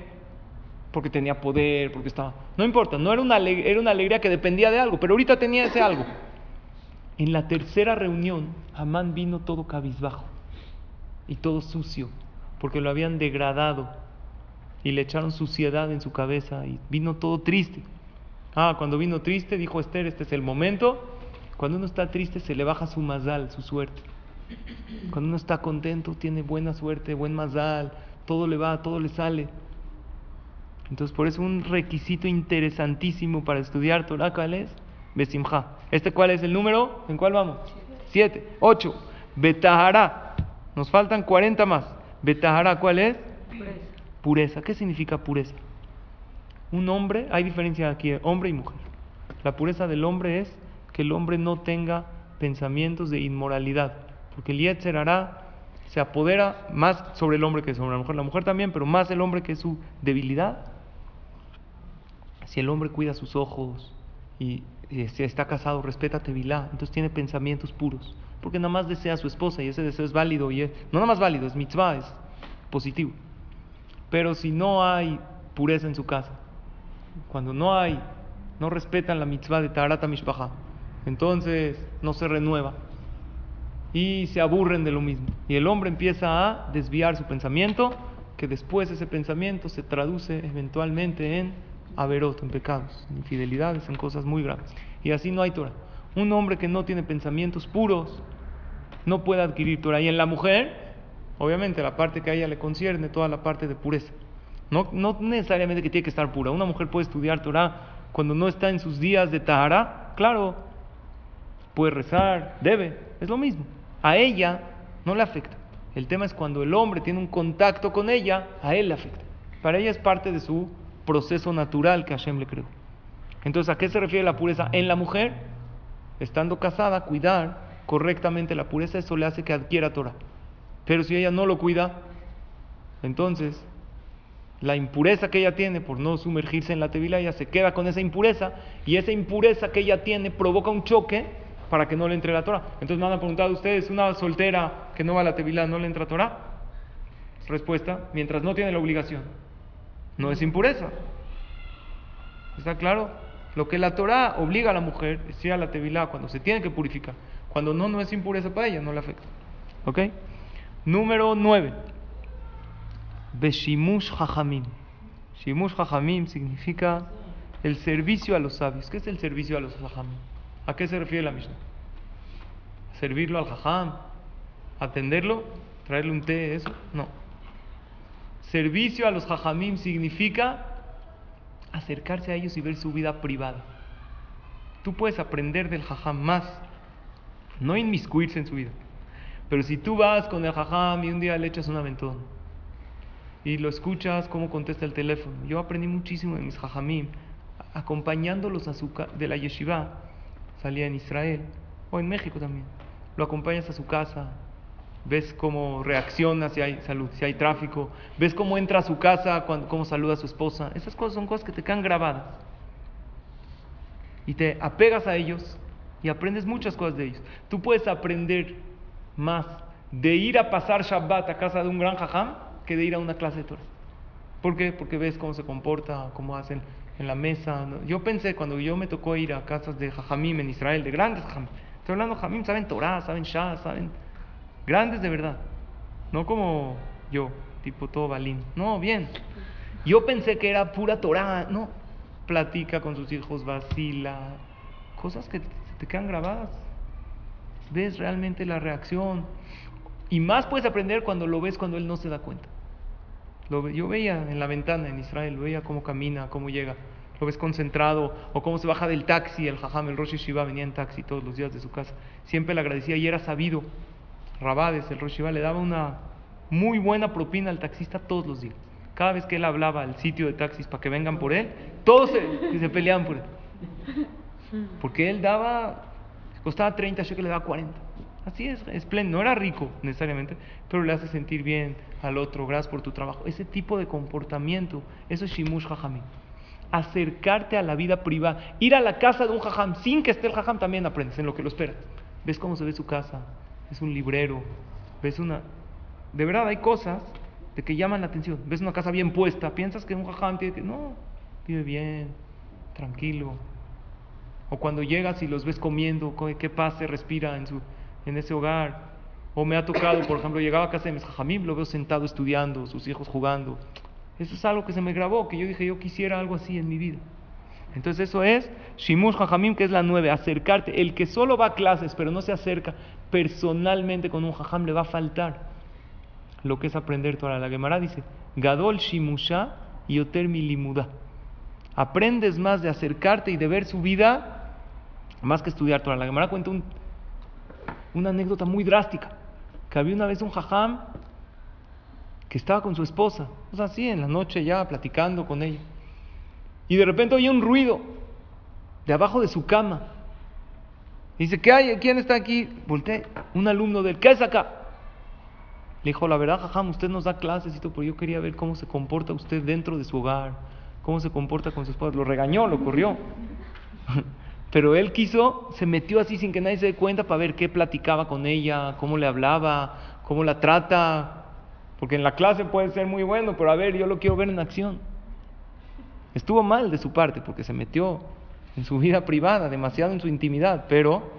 Porque tenía poder, porque estaba... No importa, no era una, era una alegría que dependía de algo, pero ahorita tenía ese algo. En la tercera reunión, Amán vino todo cabizbajo y todo sucio, porque lo habían degradado y le echaron suciedad en su cabeza y vino todo triste. Ah, cuando vino triste, dijo Esther, este es el momento. Cuando uno está triste, se le baja su mazal, su suerte. Cuando uno está contento, tiene buena suerte, buen mazal, todo le va, todo le sale. Entonces, por eso un requisito interesantísimo para estudiar Torah, ¿cuál es? Besimha. ¿Este cuál es el número? ¿En cuál vamos? Siete. Ocho. Betahara. Nos faltan 40 más. Betahara, ¿cuál es? Pureza. Pureza. ¿Qué significa pureza? Un hombre, hay diferencia aquí, hombre y mujer. La pureza del hombre es que el hombre no tenga pensamientos de inmoralidad. Porque el Yetzer hará se apodera más sobre el hombre que sobre la mujer. La mujer también, pero más el hombre que es su debilidad. Si el hombre cuida sus ojos y, si está casado, respeta Tevilá, entonces tiene pensamientos puros. Porque nada más desea a su esposa y ese deseo es válido. Y no nada más válido, es mitzvah, es positivo. Pero si no hay pureza en su casa, cuando no hay, no respetan la mitzvah de Tarata Mishpaha, entonces no se renueva y se aburren de lo mismo. Y el hombre empieza a desviar su pensamiento que después ese pensamiento se traduce eventualmente en averot, en pecados, en infidelidades, en cosas muy graves. Y así no hay Torah. Un hombre que no tiene pensamientos puros no puede adquirir Torah. Y en la mujer, obviamente, la parte que a ella le concierne, toda la parte de pureza. No, no necesariamente que tiene que estar pura. Una mujer puede estudiar Torah cuando no está en sus días de Tahara. Claro, puede rezar, debe, es lo mismo. A ella no le afecta. El tema es cuando el hombre tiene un contacto con ella, a él le afecta. Para ella es parte de su proceso natural que Hashem le creó. Entonces, ¿a qué se refiere la pureza? En la mujer, estando casada, cuidar correctamente la pureza, eso le hace que adquiera Torah. Pero si ella no lo cuida, entonces la impureza que ella tiene por no sumergirse en la tevila, ella se queda con esa impureza y esa impureza que ella tiene provoca un choque para que no le entre la Torah. Entonces me han preguntado ustedes, una soltera que no va a la tevila, ¿no le entra Torah? Respuesta, mientras no tiene la obligación, no es impureza. ¿Está claro? Lo que la Torah obliga a la mujer es ir a la tevila cuando se tiene que purificar. Cuando no, no es impureza para ella, no le afecta. ¿Ok? Número 9. Beshimush Jajamim. Shimush Jajamim significa el servicio a los sabios. ¿Qué es el servicio a los Jajamim? ¿A qué se refiere la Mishnah? ¿Servirlo al Jajam? ¿Atenderlo? ¿Traerle un té? ¿Eso? No. Servicio a los Jajamim significa acercarse a ellos y ver su vida privada. Tú puedes aprender del Jajam más, no inmiscuirse en su vida. Pero si tú vas con el Jajam y un día le echas un aventón, y lo escuchas cómo contesta el teléfono. Yo aprendí muchísimo de mis jajamim, acompañándolos a su de la yeshiva. Salía en Israel o en México también. Lo acompañas a su casa, ves cómo reacciona si hay salud, si hay tráfico, ves cómo entra a su casa, cómo saluda a su esposa. Esas cosas son cosas que te quedan grabadas. Y te apegas a ellos y aprendes muchas cosas de ellos. Tú puedes aprender más de ir a pasar Shabbat a casa de un gran jajam que de ir a una clase de Torah. ¿Por qué? Porque ves cómo se comporta, cómo hacen en la mesa. Yo pensé, cuando yo me tocó ir a casas de Jajamim en Israel, de grandes Jajamim, estoy hablando de Jajamim, saben Torah, saben Shah, saben. Grandes de verdad. No como yo, tipo todo balín. No, bien. Yo pensé que era pura Torah. No. Platica con sus hijos, vacila. Cosas que te quedan grabadas. Ves realmente la reacción. Y más puedes aprender cuando lo ves cuando él no se da cuenta yo veía en la ventana en Israel, lo veía cómo camina, cómo llega. Lo ves concentrado o cómo se baja del taxi. El jajam, el Rosh Shiva venía en taxi todos los días de su casa. Siempre le agradecía y era sabido. Rabades, el Rosh Shiva, le daba una muy buena propina al taxista todos los días. Cada vez que él hablaba al sitio de taxis para que vengan por él, todos se, peleaban por él. Porque él daba, costaba 30 que le daba 40. Así es, espléndido. No era rico necesariamente, pero le hace sentir bien al otro. Gracias por tu trabajo. Ese tipo de comportamiento, eso es Shimush Jajamim. Acercarte a la vida privada. Ir a la casa de un jajam sin que esté el jajam también aprendes en lo que lo esperas. Ves cómo se ve su casa. Es un librero. Ves una. De verdad, hay cosas de que llaman la atención. Ves una casa bien puesta. Piensas que un jajam tiene que. No, vive bien, tranquilo. O cuando llegas y los ves comiendo, qué pase, respira en su en ese hogar. O me ha tocado, por ejemplo, llegaba a casa de mis jajamim, lo veo sentado estudiando, sus hijos jugando. Eso es algo que se me grabó, que yo dije, yo quisiera algo así en mi vida. Entonces eso es Shimush Jajamim, que es la nueve, acercarte. El que solo va a clases, pero no se acerca personalmente con un jajam, le va a faltar lo que es aprender toda la Gemara. Dice, Gadol Shimusha y Oter Milimuda. Aprendes más de acercarte y de ver su vida, más que estudiar toda la Gemara. Cuenta un una anécdota muy drástica, que había una vez un jajam que estaba con su esposa, o sea, así en la noche ya platicando con ella, y de repente oye un ruido de abajo de su cama. dice, ¿qué hay? ¿Quién está aquí? Volté, un alumno del, ¿qué? Le dijo, la verdad, jajam, usted nos da clases y todo, pero yo quería ver cómo se comporta usted dentro de su hogar, cómo se comporta con su esposa. Lo regañó, lo corrió. Pero él quiso, se metió así sin que nadie se dé cuenta para ver qué platicaba con ella, cómo le hablaba, cómo la trata. Porque en la clase puede ser muy bueno, pero a ver, yo lo quiero ver en acción. Estuvo mal de su parte porque se metió en su vida privada, demasiado en su intimidad, pero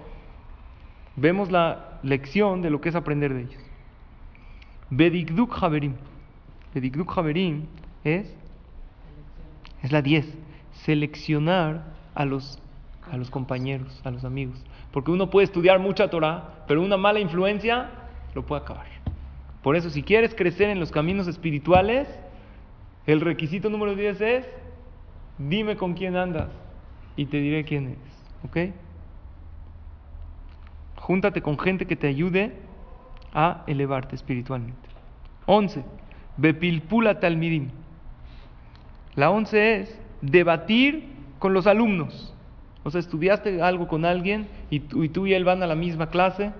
vemos la lección de lo que es aprender de ellos. Bedikduk Haberim. Bedikduk Haverim es, es la 10. Seleccionar a los, a los compañeros, a los amigos. Porque uno puede estudiar mucha Torah, pero una mala influencia lo puede acabar. Por eso, si quieres crecer en los caminos espirituales, el requisito número 10 es, dime con quién andas y te diré quién eres. ¿Ok? Júntate con gente que te ayude a elevarte espiritualmente. 11. Bepilpula talmidim. La 11 es debatir con los alumnos. O sea, estudiaste algo con alguien y tú, y él van a la misma clase.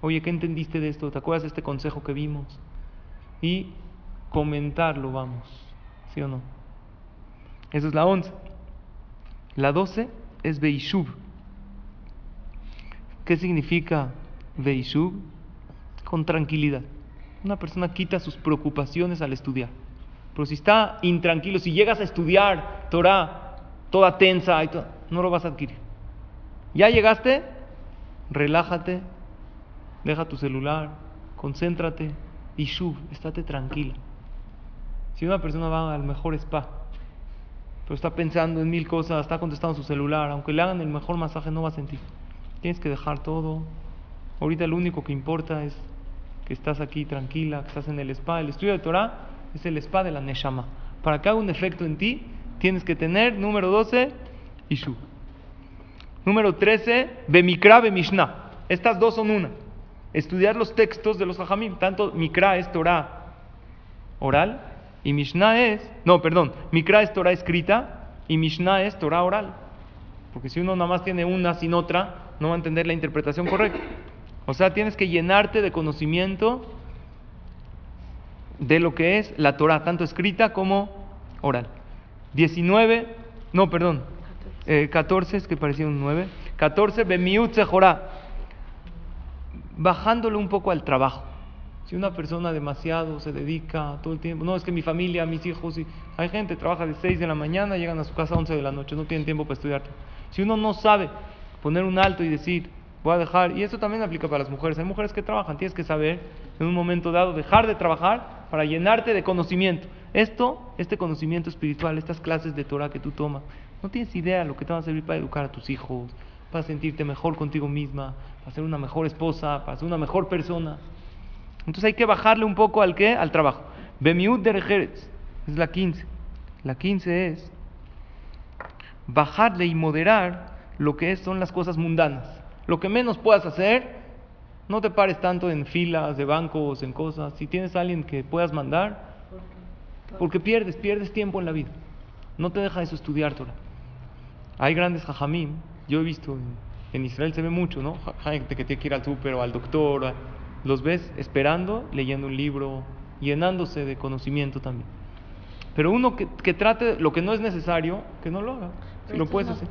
Oye, ¿qué entendiste de esto? ¿Te acuerdas de este consejo que vimos? Y comentarlo, vamos. ¿Sí o no? Esa es la 11. La 12 es Beishub. ¿Qué significa Beishub? Con tranquilidad. Una persona quita sus preocupaciones al estudiar. Pero si está intranquilo, si llegas a estudiar Torah toda tensa, y no lo vas a adquirir. Ya llegaste, relájate, deja tu celular, concéntrate y shub, estate tranquila. Si una persona va al mejor spa, pero está pensando en mil cosas, está contestando su celular, aunque le hagan el mejor masaje, no va a sentir. Tienes que dejar todo. Ahorita lo único que importa es que estás aquí tranquila, que estás en el spa. El estudio de Torah es el spa de la Neshama. Para que haga un efecto en ti, tienes que tener, número 12, Número 13, Bemikra, Bemishna. Estas dos son una. Estudiar los textos de los Jajamim. Tanto Mikra es Torah oral y Mishnah es, no, perdón, Mikra es Torah escrita y Mishnah es Torah oral. Porque si uno nada más tiene una sin otra, no va a entender la interpretación correcta. O sea, tienes que llenarte de conocimiento de lo que es la Torah, tanto escrita como oral. 19, no, perdón, 14, eh, es que parecía un 9. 14, Bemiut Sejorá, bajándole un poco al trabajo. Si una persona demasiado se dedica todo el tiempo, no, es que mi familia, mis hijos, y hay gente trabaja de 6 de la mañana, llegan a su casa a 11 de la noche, no tienen tiempo para estudiar. Si uno no sabe poner un alto y decir, voy a dejar, y eso también aplica para las mujeres, hay mujeres que trabajan, tienes que saber en un momento dado dejar de trabajar para llenarte de conocimiento. Esto, este conocimiento espiritual, estas clases de Torah que tú tomas, no tienes idea lo que te va a servir para educar a tus hijos, para sentirte mejor contigo misma, para ser una mejor esposa, para ser una mejor persona. Entonces hay que bajarle un poco al qué? Al trabajo. Bemiut derejeretz, es la 15. La 15 es bajarle y moderar lo que son las cosas mundanas. Lo que menos puedas hacer, no te pares tanto en filas de bancos, en cosas. Si tienes a alguien que puedas mandar, porque pierdes, pierdes tiempo en la vida. No te deja eso estudiar Torah. Hay grandes jajamim, yo he visto en, Israel se ve mucho, ¿no? Gente que tiene que ir al súper o al doctor, los ves esperando, leyendo un libro, llenándose de conocimiento también. Pero uno que, que trate lo que no es necesario, que no lo haga. Si lo puedes hacer.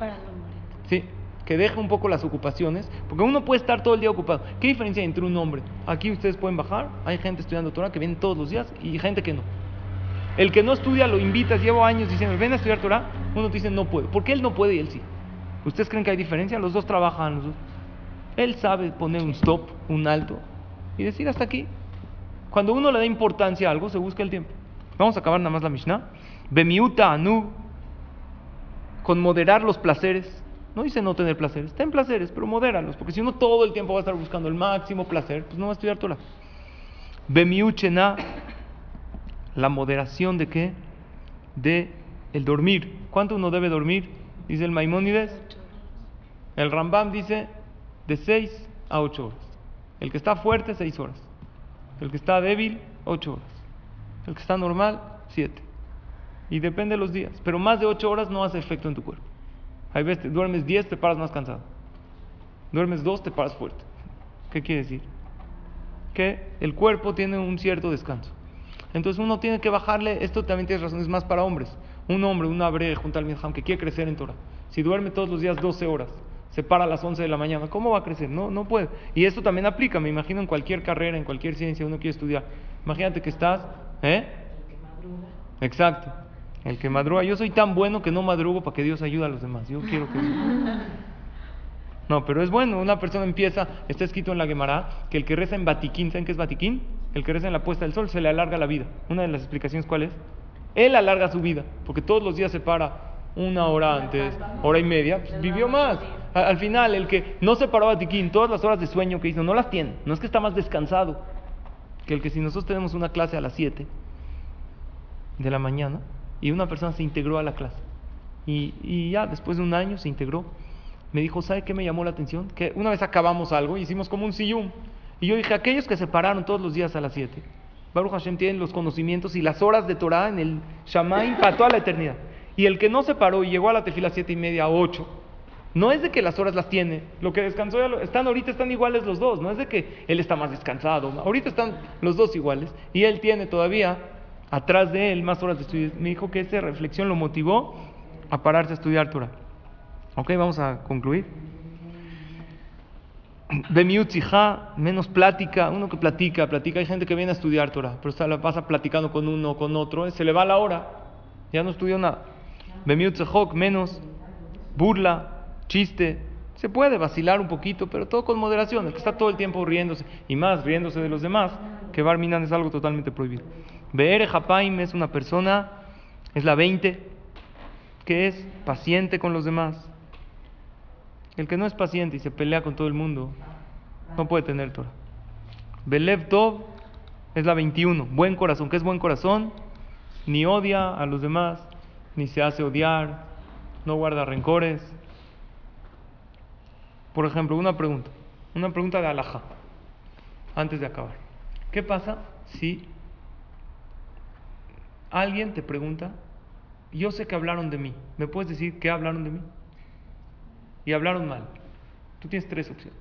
Sí, que deje un poco las ocupaciones, porque uno puede estar todo el día ocupado. ¿Qué diferencia hay entre un hombre? Aquí ustedes pueden bajar, hay gente estudiando Torah que viene todos los días y gente que no. El que no estudia lo invitas, llevo años diciendo, ven a estudiar Torah, uno te dice no puedo. ¿Por qué él no puede y él sí? ¿Ustedes creen que hay diferencia? Los dos trabajan, los dos. Él sabe poner un stop, un alto y decir hasta aquí. Cuando uno le da importancia a algo, se busca el tiempo. Vamos a acabar nada más la Mishnah. Bemiuta anu, con moderar los placeres. No dice no tener placeres, ten placeres, pero modéralos, porque si uno todo el tiempo va a estar buscando el máximo placer, pues no va a estudiar Torah. Bemiuchena, la moderación de qué? De el dormir. ¿Cuánto uno debe dormir? Dice el Maimónides. El Rambam dice de 6 a 8 horas. El que está fuerte, 6 horas. El que está débil, 8 horas. El que está normal, 7. Y depende de los días. Pero más de 8 horas no hace efecto en tu cuerpo. Hay veces duermes 10, te paras más cansado. Duermes 2, te paras fuerte. ¿Qué quiere decir? Que el cuerpo tiene un cierto descanso. Entonces uno tiene que bajarle, esto también tiene razón, es más para hombres. Un hombre, un abre junto al Midham que quiere crecer en Torah. Si duerme todos los días 12 horas, se para a las 11 de la mañana, ¿cómo va a crecer? No, no puede. Y esto también aplica, me imagino, en cualquier carrera, en cualquier ciencia, uno quiere estudiar. Imagínate que estás, ¿eh? El que madruga. Exacto. El que madruga. Yo soy tan bueno que no madrugo para que Dios ayude a los demás. Yo quiero que... No, pero es bueno. Una persona empieza, está escrito en la Gemara, que el que reza en Batiquín, ¿saben qué es Batiquín? El que reza en la puesta del sol, se le alarga la vida. Una de las explicaciones, ¿cuál es? Él alarga su vida, porque todos los días se para una hora antes, hora y media, pues, vivió más. Al, final, el que no se paró a tiquín, todas las horas de sueño que hizo, no las tiene. No es que está más descansado que el que si nosotros tenemos una clase a las 7 de la mañana y una persona se integró a la clase y, ya después de un año se integró, me dijo, ¿sabe qué me llamó la atención? Que una vez acabamos algo y hicimos como un sillum. Y yo dije, aquellos que se pararon todos los días a las 7, Baruch Hashem tienen los conocimientos y las horas de Torah en el Shamaim para toda la eternidad. Y el que no se paró y llegó a la tefila siete y media, ocho, no es de que las horas las tiene, lo que descansó ya lo, están ahorita están iguales los dos, no es de que él está más descansado, ahorita están los dos iguales y él tiene todavía atrás de él más horas de estudio. Me dijo que esa reflexión lo motivó a pararse a estudiar Torah. Ok, vamos a concluir. Bemiutzija, menos plática, uno que platica, platica, hay gente que viene a estudiar Torah, pero se la pasa platicando con uno, con otro, se le va la hora, ya no estudió nada. Bemiutzejok, menos burla, chiste, se puede vacilar un poquito, pero todo con moderación, el que está todo el tiempo riéndose, y más riéndose de los demás, que Barminan es algo totalmente prohibido. Beere Japaim es una persona, es la 20, que es paciente con los demás, el que no es paciente y se pelea con todo el mundo, no puede tener Torah. Belev Tov es la 21, buen corazón. ¿Qué es buen corazón? Ni odia a los demás, ni se hace odiar, no guarda rencores. Por ejemplo, una pregunta, una pregunta de Alaja, antes de acabar. ¿Qué pasa si alguien te pregunta, yo sé que hablaron de mí, ¿me puedes decir qué hablaron de mí? Y hablaron mal, tú tienes tres opciones.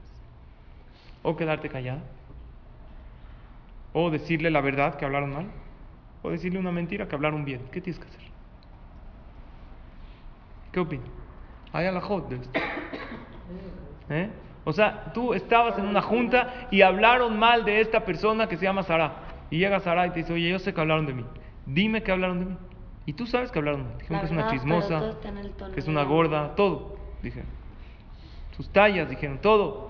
O quedarte callada, o decirle la verdad que hablaron mal, o decirle una mentira que hablaron bien. ¿Qué tienes que hacer? ¿Qué opinas? Hay a la hot de esto. ¿Eh? O sea, tú estabas en una junta y hablaron mal de esta persona que se llama Sara. Y llega Sara y te dice, oye, yo sé que hablaron de mí. Dime que hablaron de mí. Y tú sabes que hablaron mal. Dijeron que es una chismosa, que es una gorda, todo. Dije sus tallas, dijeron todo.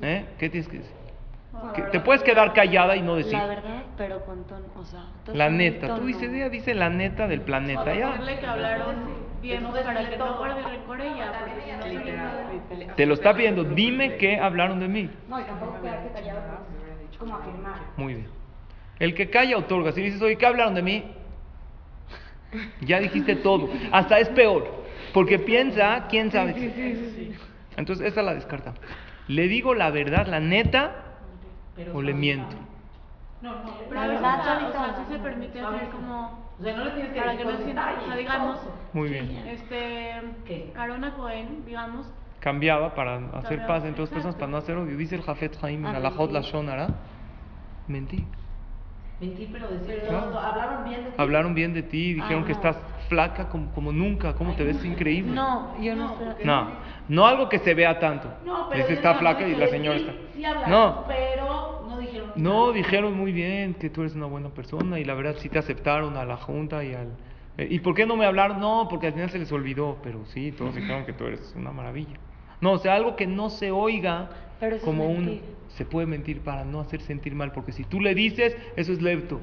¿Eh? ¿Qué tienes que decir? te puedes quedar callada y no decir. La verdad, pero con tono, o sea, la neta. Tú dices, ella dice la neta del planeta. Ya. que hablaron bien para que no guarde rencor ella. Te lo está pidiendo. Dime qué hablaron de mí. No, y tampoco quedarse callado, como afirmar. Muy bien. El que calla otorga. Si dices, oye, ¿qué hablaron de mí? Ya dijiste todo. Hasta es peor. Porque piensa, quién sabe. Sí, sí, sí, Entonces, esa la descarta. ¿Le digo la verdad, la neta, o le miento? No, no, la verdad, o sea, sí se permite hacer como... O sea, no le tienes que Para que no sienta, o sea, digamos... Muy bien. Este... ¿Qué? Arona Cohen, digamos... Cambiaba para hacer paz entre dos personas, para no hacer odio. Dice el Jafet Haim en Alajot Lashonara. Mentí. Mentí, pero decir todo. Hablaron bien de ti. Hablaron bien de ti, dijeron que estás flaca como, como nunca, cómo te ves increíble. No, yo no, estoy. No, no algo que se vea tanto. No, pero. Dice, está flaca y la señora está. Sí, hablaron, no. pero no dijeron. No, dijeron muy bien que tú eres una buena persona y la verdad sí te aceptaron a la junta y al. Eh, ¿Y por qué no me hablaron? No, porque al final se les olvidó, pero sí, todos dijeron que tú eres una maravilla. No, o sea, algo que no se oiga como un se puede mentir para no hacer sentir mal, porque si tú le dices, eso es lepto.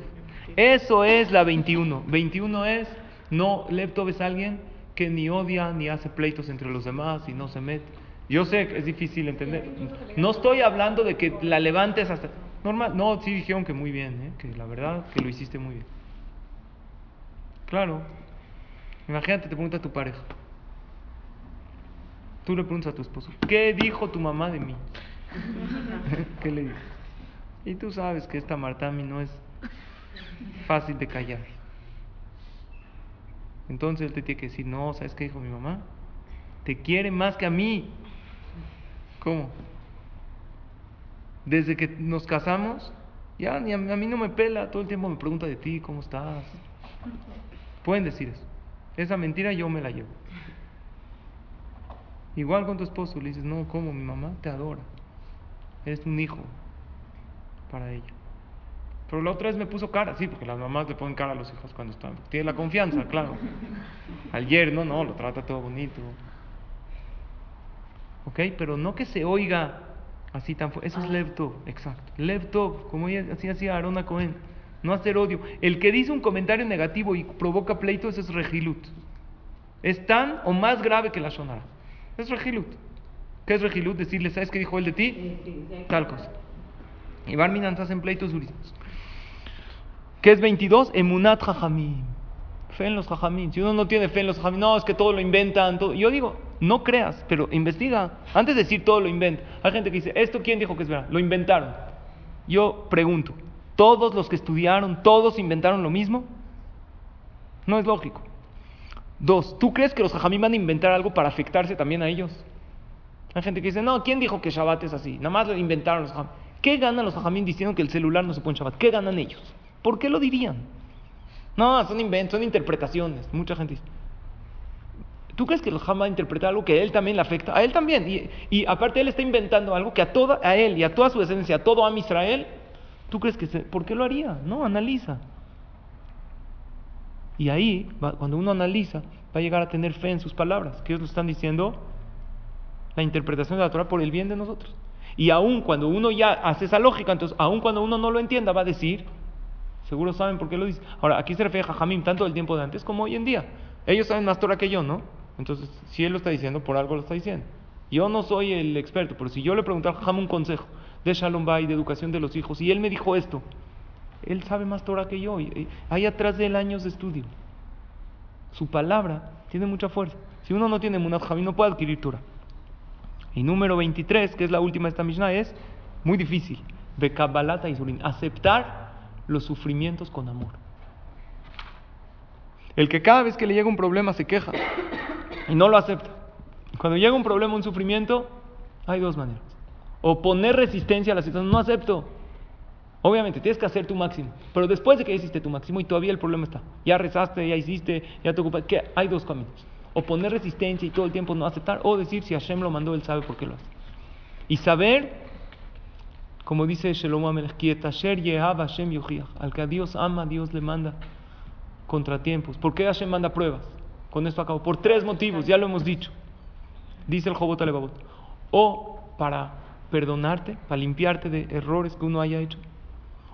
Eso es la 21. 21 es, no, lepto es alguien que ni odia ni hace pleitos entre los demás y no se mete. Yo sé que es difícil entender. No estoy hablando de que la levantes hasta... Normal, no, sí dijeron que muy bien, ¿eh? que la verdad que lo hiciste muy bien. Claro. Imagínate, te pregunta tu pareja. Tú le preguntas a tu esposo, ¿qué dijo tu mamá de mí? ¿Qué le dices? Y tú sabes que esta Martami no es fácil de callar. Entonces él te tiene que decir, no, ¿sabes qué dijo mi mamá? Te quiere más que a mí. ¿Cómo? Desde que nos casamos, ya ni a, a, mí no me pela, todo el tiempo me pregunta de ti, ¿cómo estás? Pueden decir eso. Esa mentira yo me la llevo. Igual con tu esposo, le dices, no, ¿cómo? Mi mamá te adora. Eres un hijo para ella. Pero la otra vez me puso cara, sí, porque las mamás le ponen cara a los hijos cuando están. Tiene la confianza, claro. Al yerno, no, lo trata todo bonito. ¿Ok? Pero no que se oiga Así tan fu- Eso es Lev Tov, exacto. Lev Tov, como ella- así hacía Aarón Cohen. No hacer odio. El que dice un comentario negativo y provoca pleito, eso es Regilut. Es tan o más grave que la Shonara. Es Regilut. ¿Qué es Regilut? Decirle, ¿sabes qué dijo él de ti? Tal cosa. Y Barminan hacen pleitos durísimos. ¿Qué es 22? Emunat Jajamim. Fe en los Jajamim. Si uno no tiene fe en los Jajamim, no, es que todo lo inventan. Todo. Yo digo, no creas, pero investiga. Antes de decir todo lo inventa. Hay gente que dice, ¿esto quién dijo que es verdad? Lo inventaron. Yo pregunto, ¿todos los que estudiaron, todos inventaron lo mismo? No es lógico. Dos, ¿tú crees que los Jajamim van a inventar algo para afectarse también a ellos? Hay gente que dice, no, ¿quién dijo que Shabbat es así? Nada más lo inventaron los Jajamim. ¿Qué ganan los Jajamim diciendo que el celular no se pone Shabbat? ¿Qué ganan ellos? ¿Por qué lo dirían? No, son inventos, son interpretaciones. Mucha gente dice. ¿Tú crees que los Jajamim va a interpretar algo que a él también le afecta? A él también. Y, y aparte él está inventando algo que a, toda, a él y a toda su descendencia, a todo Am Israel, ¿tú crees que ¿por qué lo haría? No, analiza. Y ahí, cuando uno analiza, va a llegar a tener fe en sus palabras, que ellos lo están diciendo la interpretación de la Torah por el bien de nosotros. Y aún cuando uno ya hace esa lógica, entonces, aún cuando uno no lo entienda, va a decir, seguro saben por qué lo dice. Ahora, aquí se refiere a Jajamim, tanto del tiempo de antes como hoy en día. Ellos saben más Torah que yo, ¿no? Entonces, si él lo está diciendo, por algo lo está diciendo. Yo no soy el experto, pero si yo le pregunto a Jajam un consejo de Shalom Bay, de educación de los hijos, y él me dijo esto, él sabe más Torah que yo. hay atrás de él años de estudio. Su palabra tiene mucha fuerza. Si uno no tiene Munat Jamim, no puede adquirir Torah. Y número 23, que es la última de esta Mishnah, es muy difícil. Bekabalata y. Aceptar los sufrimientos con amor. El que cada vez que le llega un problema se queja y no lo acepta. Cuando llega un problema, un sufrimiento, hay dos maneras. O poner resistencia a la situación. No acepto. Obviamente, tienes que hacer tu máximo. Pero después de que hiciste tu máximo y todavía el problema está. Ya rezaste, ya hiciste, ya te ocupas. ¿Qué? Hay dos caminos. O poner resistencia y todo el tiempo no aceptar. O decir, si Hashem lo mandó, él sabe por qué lo hace. Y saber, como dice Shalom Amelech, "Ki et asher yehav Hashem yochiach". Al que a Dios ama, Dios le manda contratiempos. ¿Por qué Hashem manda pruebas? Con esto acabo. Por tres motivos, ya lo hemos dicho. Dice el Jobot Alevabot. O para perdonarte, para limpiarte de errores que uno haya hecho.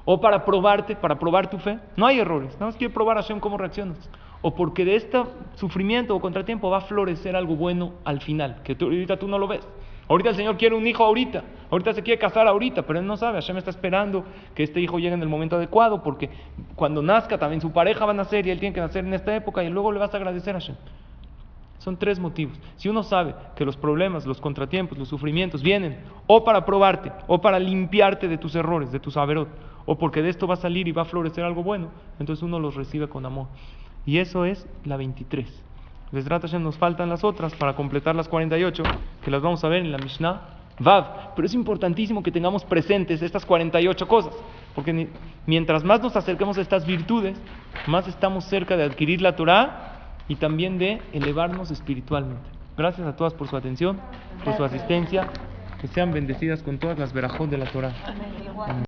O para probarte, para probar tu fe. No hay errores. Nada más quiere probar a Hashem cómo reaccionas. O porque de este sufrimiento o contratiempo va a florecer algo bueno al final, que tú- ahorita tú no lo ves. Ahorita el Señor quiere un hijo ahorita. Ahorita se quiere casar ahorita, pero él no sabe. Hashem está esperando que este hijo llegue en el momento adecuado, porque cuando nazca también su pareja va a nacer y él tiene que nacer en esta época y luego le vas a agradecer a Hashem. Son tres motivos. Si uno sabe que los problemas, los contratiempos, los sufrimientos vienen o para probarte, o para limpiarte de tus errores, de tus averot, o porque de esto va a salir y va a florecer algo bueno, entonces uno los recibe con amor. Y eso es la 23. Besrat Hashem nos faltan las otras para completar las 48, que las vamos a ver en la Mishnah Vav. Pero es importantísimo que tengamos presentes estas 48 cosas, porque mientras más nos acerquemos a estas virtudes, más estamos cerca de adquirir la Torah y también de elevarnos espiritualmente. Gracias a todas por su atención, por su asistencia. Que sean bendecidas con todas las verajot de la Torah. Amén.